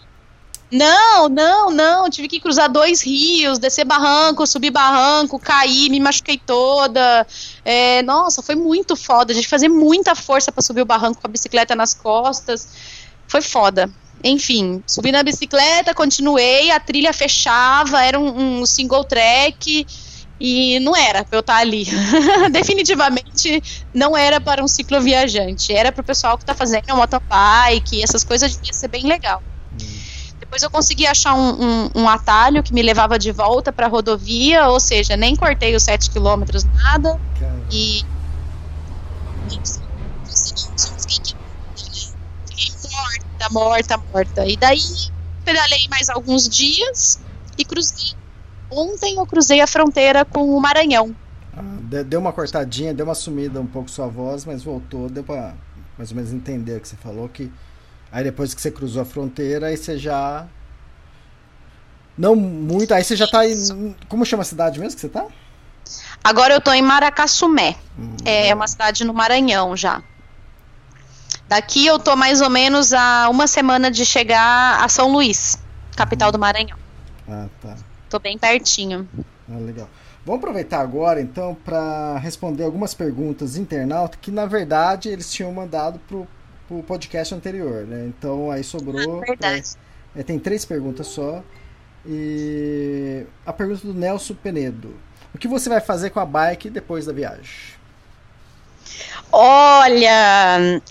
Não, não, não. Tive que cruzar dois rios, descer barranco, subir barranco, cair, me machuquei toda. É, nossa, foi muito foda. A gente fazer muita força para subir o barranco com a bicicleta nas costas. Foi foda. Enfim, subi na bicicleta, continuei, a trilha fechava, era um, um single track e não era para eu estar ali. Definitivamente não era para um cicloviajante, era para o pessoal que está fazendo motobike, essas coisas devia ser bem legal. Depois eu consegui achar um, um, um atalho que me levava de volta para a rodovia, ou seja, nem cortei os 7 quilômetros, nada. E. Fiquei morta, morta, morta. E daí pedalei mais alguns dias e cruzei. Ontem eu cruzei a fronteira com o Maranhão. Ah, deu uma cortadinha, deu uma sumida um pouco sua voz, mas voltou, deu para mais ou menos entender o que você falou que Aí depois que você cruzou a fronteira, aí você já. Não muito. Aí você já tá em. Como chama a cidade mesmo que você tá? Agora eu tô em Maracassumé. Hum. É uma cidade no Maranhão já. Daqui eu tô mais ou menos a uma semana de chegar a São Luís, capital do Maranhão. Ah, tá. Tô bem pertinho. Ah, legal. Vamos aproveitar agora, então, para responder algumas perguntas internautas que, na verdade, eles tinham mandado pro o podcast anterior, né? Então aí sobrou ah, É, tem três perguntas só. E a pergunta do Nelson Penedo. O que você vai fazer com a bike depois da viagem? Olha,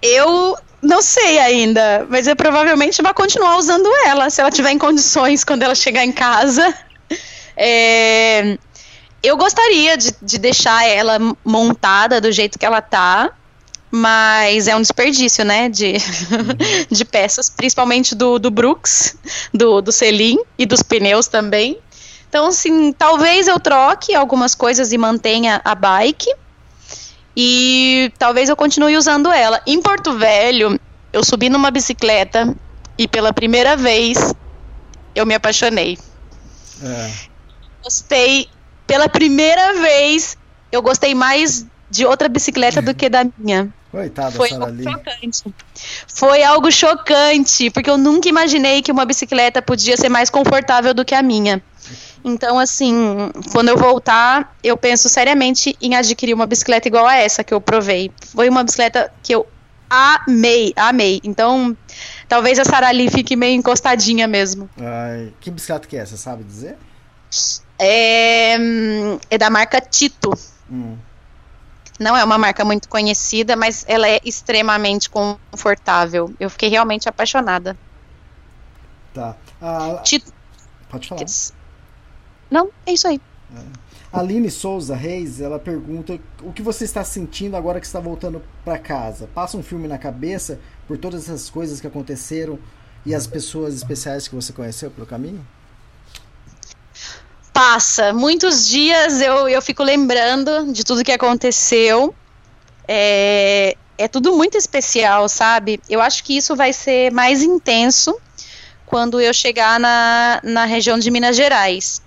eu não sei ainda, mas eu provavelmente vou continuar usando ela, se ela tiver em condições quando ela chegar em casa. É, eu gostaria de, de deixar ela montada do jeito que ela tá, mas é um desperdício, né, de, de peças, principalmente do, do Brooks, do, do Selim e dos pneus também. Então, assim, talvez eu troque algumas coisas e mantenha a bike, e talvez eu continue usando ela. Em Porto Velho, eu subi numa bicicleta e pela primeira vez eu me apaixonei. É. Gostei. Pela primeira vez, eu gostei mais de outra bicicleta do que da minha. Coitada, Foi algo chocante. Foi algo chocante, porque eu nunca imaginei que uma bicicleta podia ser mais confortável do que a minha. Então, assim, quando eu voltar, eu penso seriamente em adquirir uma bicicleta igual a essa que eu provei. Foi uma bicicleta que eu amei, amei. Então, talvez a Sarali fique meio encostadinha mesmo. Ai, que bicicleta que é? Você sabe dizer? É, é da marca Tito. Hum. Não é uma marca muito conhecida, mas ela é extremamente confortável. Eu fiquei realmente apaixonada. Tá. Ah, Tito. Pode falar. Não, é isso aí. É. Aline Souza Reis, ela pergunta o que você está sentindo agora que está voltando para casa. Passa um filme na cabeça por todas essas coisas que aconteceram e as pessoas especiais que você conheceu pelo caminho? Passa. Muitos dias eu, eu fico lembrando de tudo que aconteceu. É, é tudo muito especial, sabe? Eu acho que isso vai ser mais intenso quando eu chegar na, na região de Minas Gerais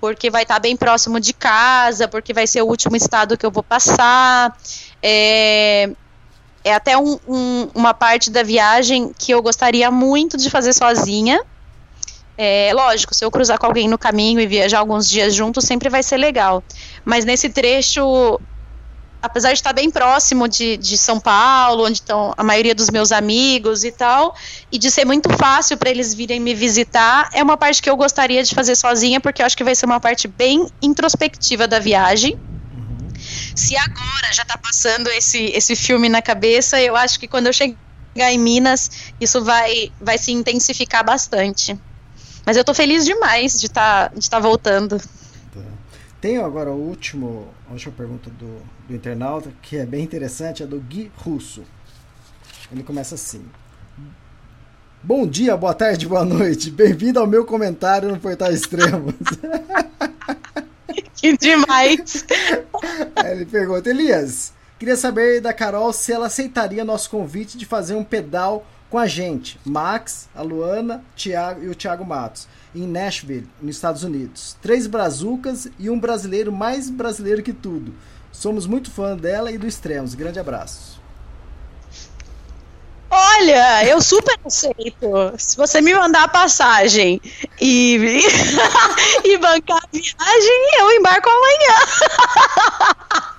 porque vai estar tá bem próximo de casa, porque vai ser o último estado que eu vou passar. É, é até um, um, uma parte da viagem que eu gostaria muito de fazer sozinha. É, lógico, se eu cruzar com alguém no caminho e viajar alguns dias juntos, sempre vai ser legal. Mas nesse trecho apesar de estar bem próximo de, de São Paulo, onde estão a maioria dos meus amigos e tal, e de ser muito fácil para eles virem me visitar, é uma parte que eu gostaria de fazer sozinha, porque eu acho que vai ser uma parte bem introspectiva da viagem. Se agora já está passando esse, esse filme na cabeça, eu acho que quando eu chegar em Minas, isso vai, vai se intensificar bastante. Mas eu estou feliz demais de estar tá, de tá voltando. Tenho agora o último, a última pergunta do, do internauta, que é bem interessante, é do Gui Russo. Ele começa assim. Bom dia, boa tarde, boa noite. Bem-vindo ao meu comentário no Portal Extremos. que demais! Aí ele pergunta, Elias, queria saber da Carol se ela aceitaria nosso convite de fazer um pedal com a gente, Max, a Luana Thiago, e o Thiago Matos, em Nashville, nos Estados Unidos. Três brazucas e um brasileiro mais brasileiro que tudo. Somos muito fã dela e do Extremos. Grande abraço. Olha, eu super aceito. Se você me mandar a passagem e, e bancar a viagem, eu embarco amanhã.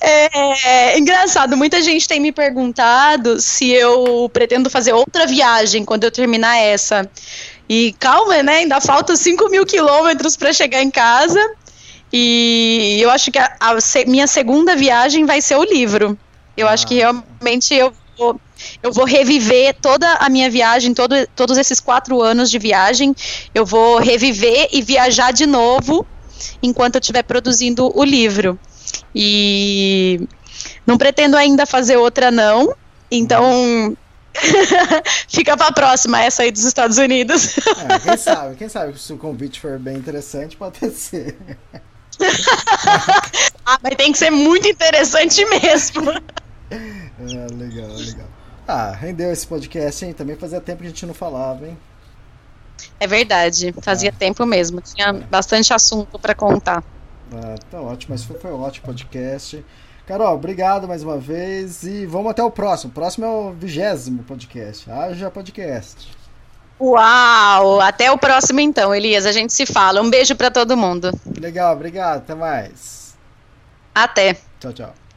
É, é, engraçado, muita gente tem me perguntado se eu pretendo fazer outra viagem quando eu terminar essa. E calma, né? Ainda faltam 5 mil quilômetros para chegar em casa. E eu acho que a, a minha segunda viagem vai ser o livro. Eu ah. acho que ah. realmente eu vou, eu vou reviver toda a minha viagem, todo, todos esses quatro anos de viagem. Eu vou reviver e viajar de novo enquanto eu estiver produzindo o livro. E não pretendo ainda fazer outra, não. Então, Fica pra próxima, essa aí dos Estados Unidos. É, quem sabe, quem sabe se o convite for bem interessante, pode ser. ah, mas tem que ser muito interessante mesmo. É, legal, legal. Ah, rendeu esse podcast, hein? Também fazia tempo que a gente não falava, hein? É verdade, fazia é. tempo mesmo. Tinha bastante assunto para contar. Ah, tá ótimo, mas foi, foi um ótimo podcast. Carol, obrigado mais uma vez e vamos até o próximo. O próximo é o vigésimo podcast. Haja podcast. Uau! Até o próximo então, Elias. A gente se fala. Um beijo para todo mundo. Legal, obrigado. Até mais. Até. Tchau, tchau.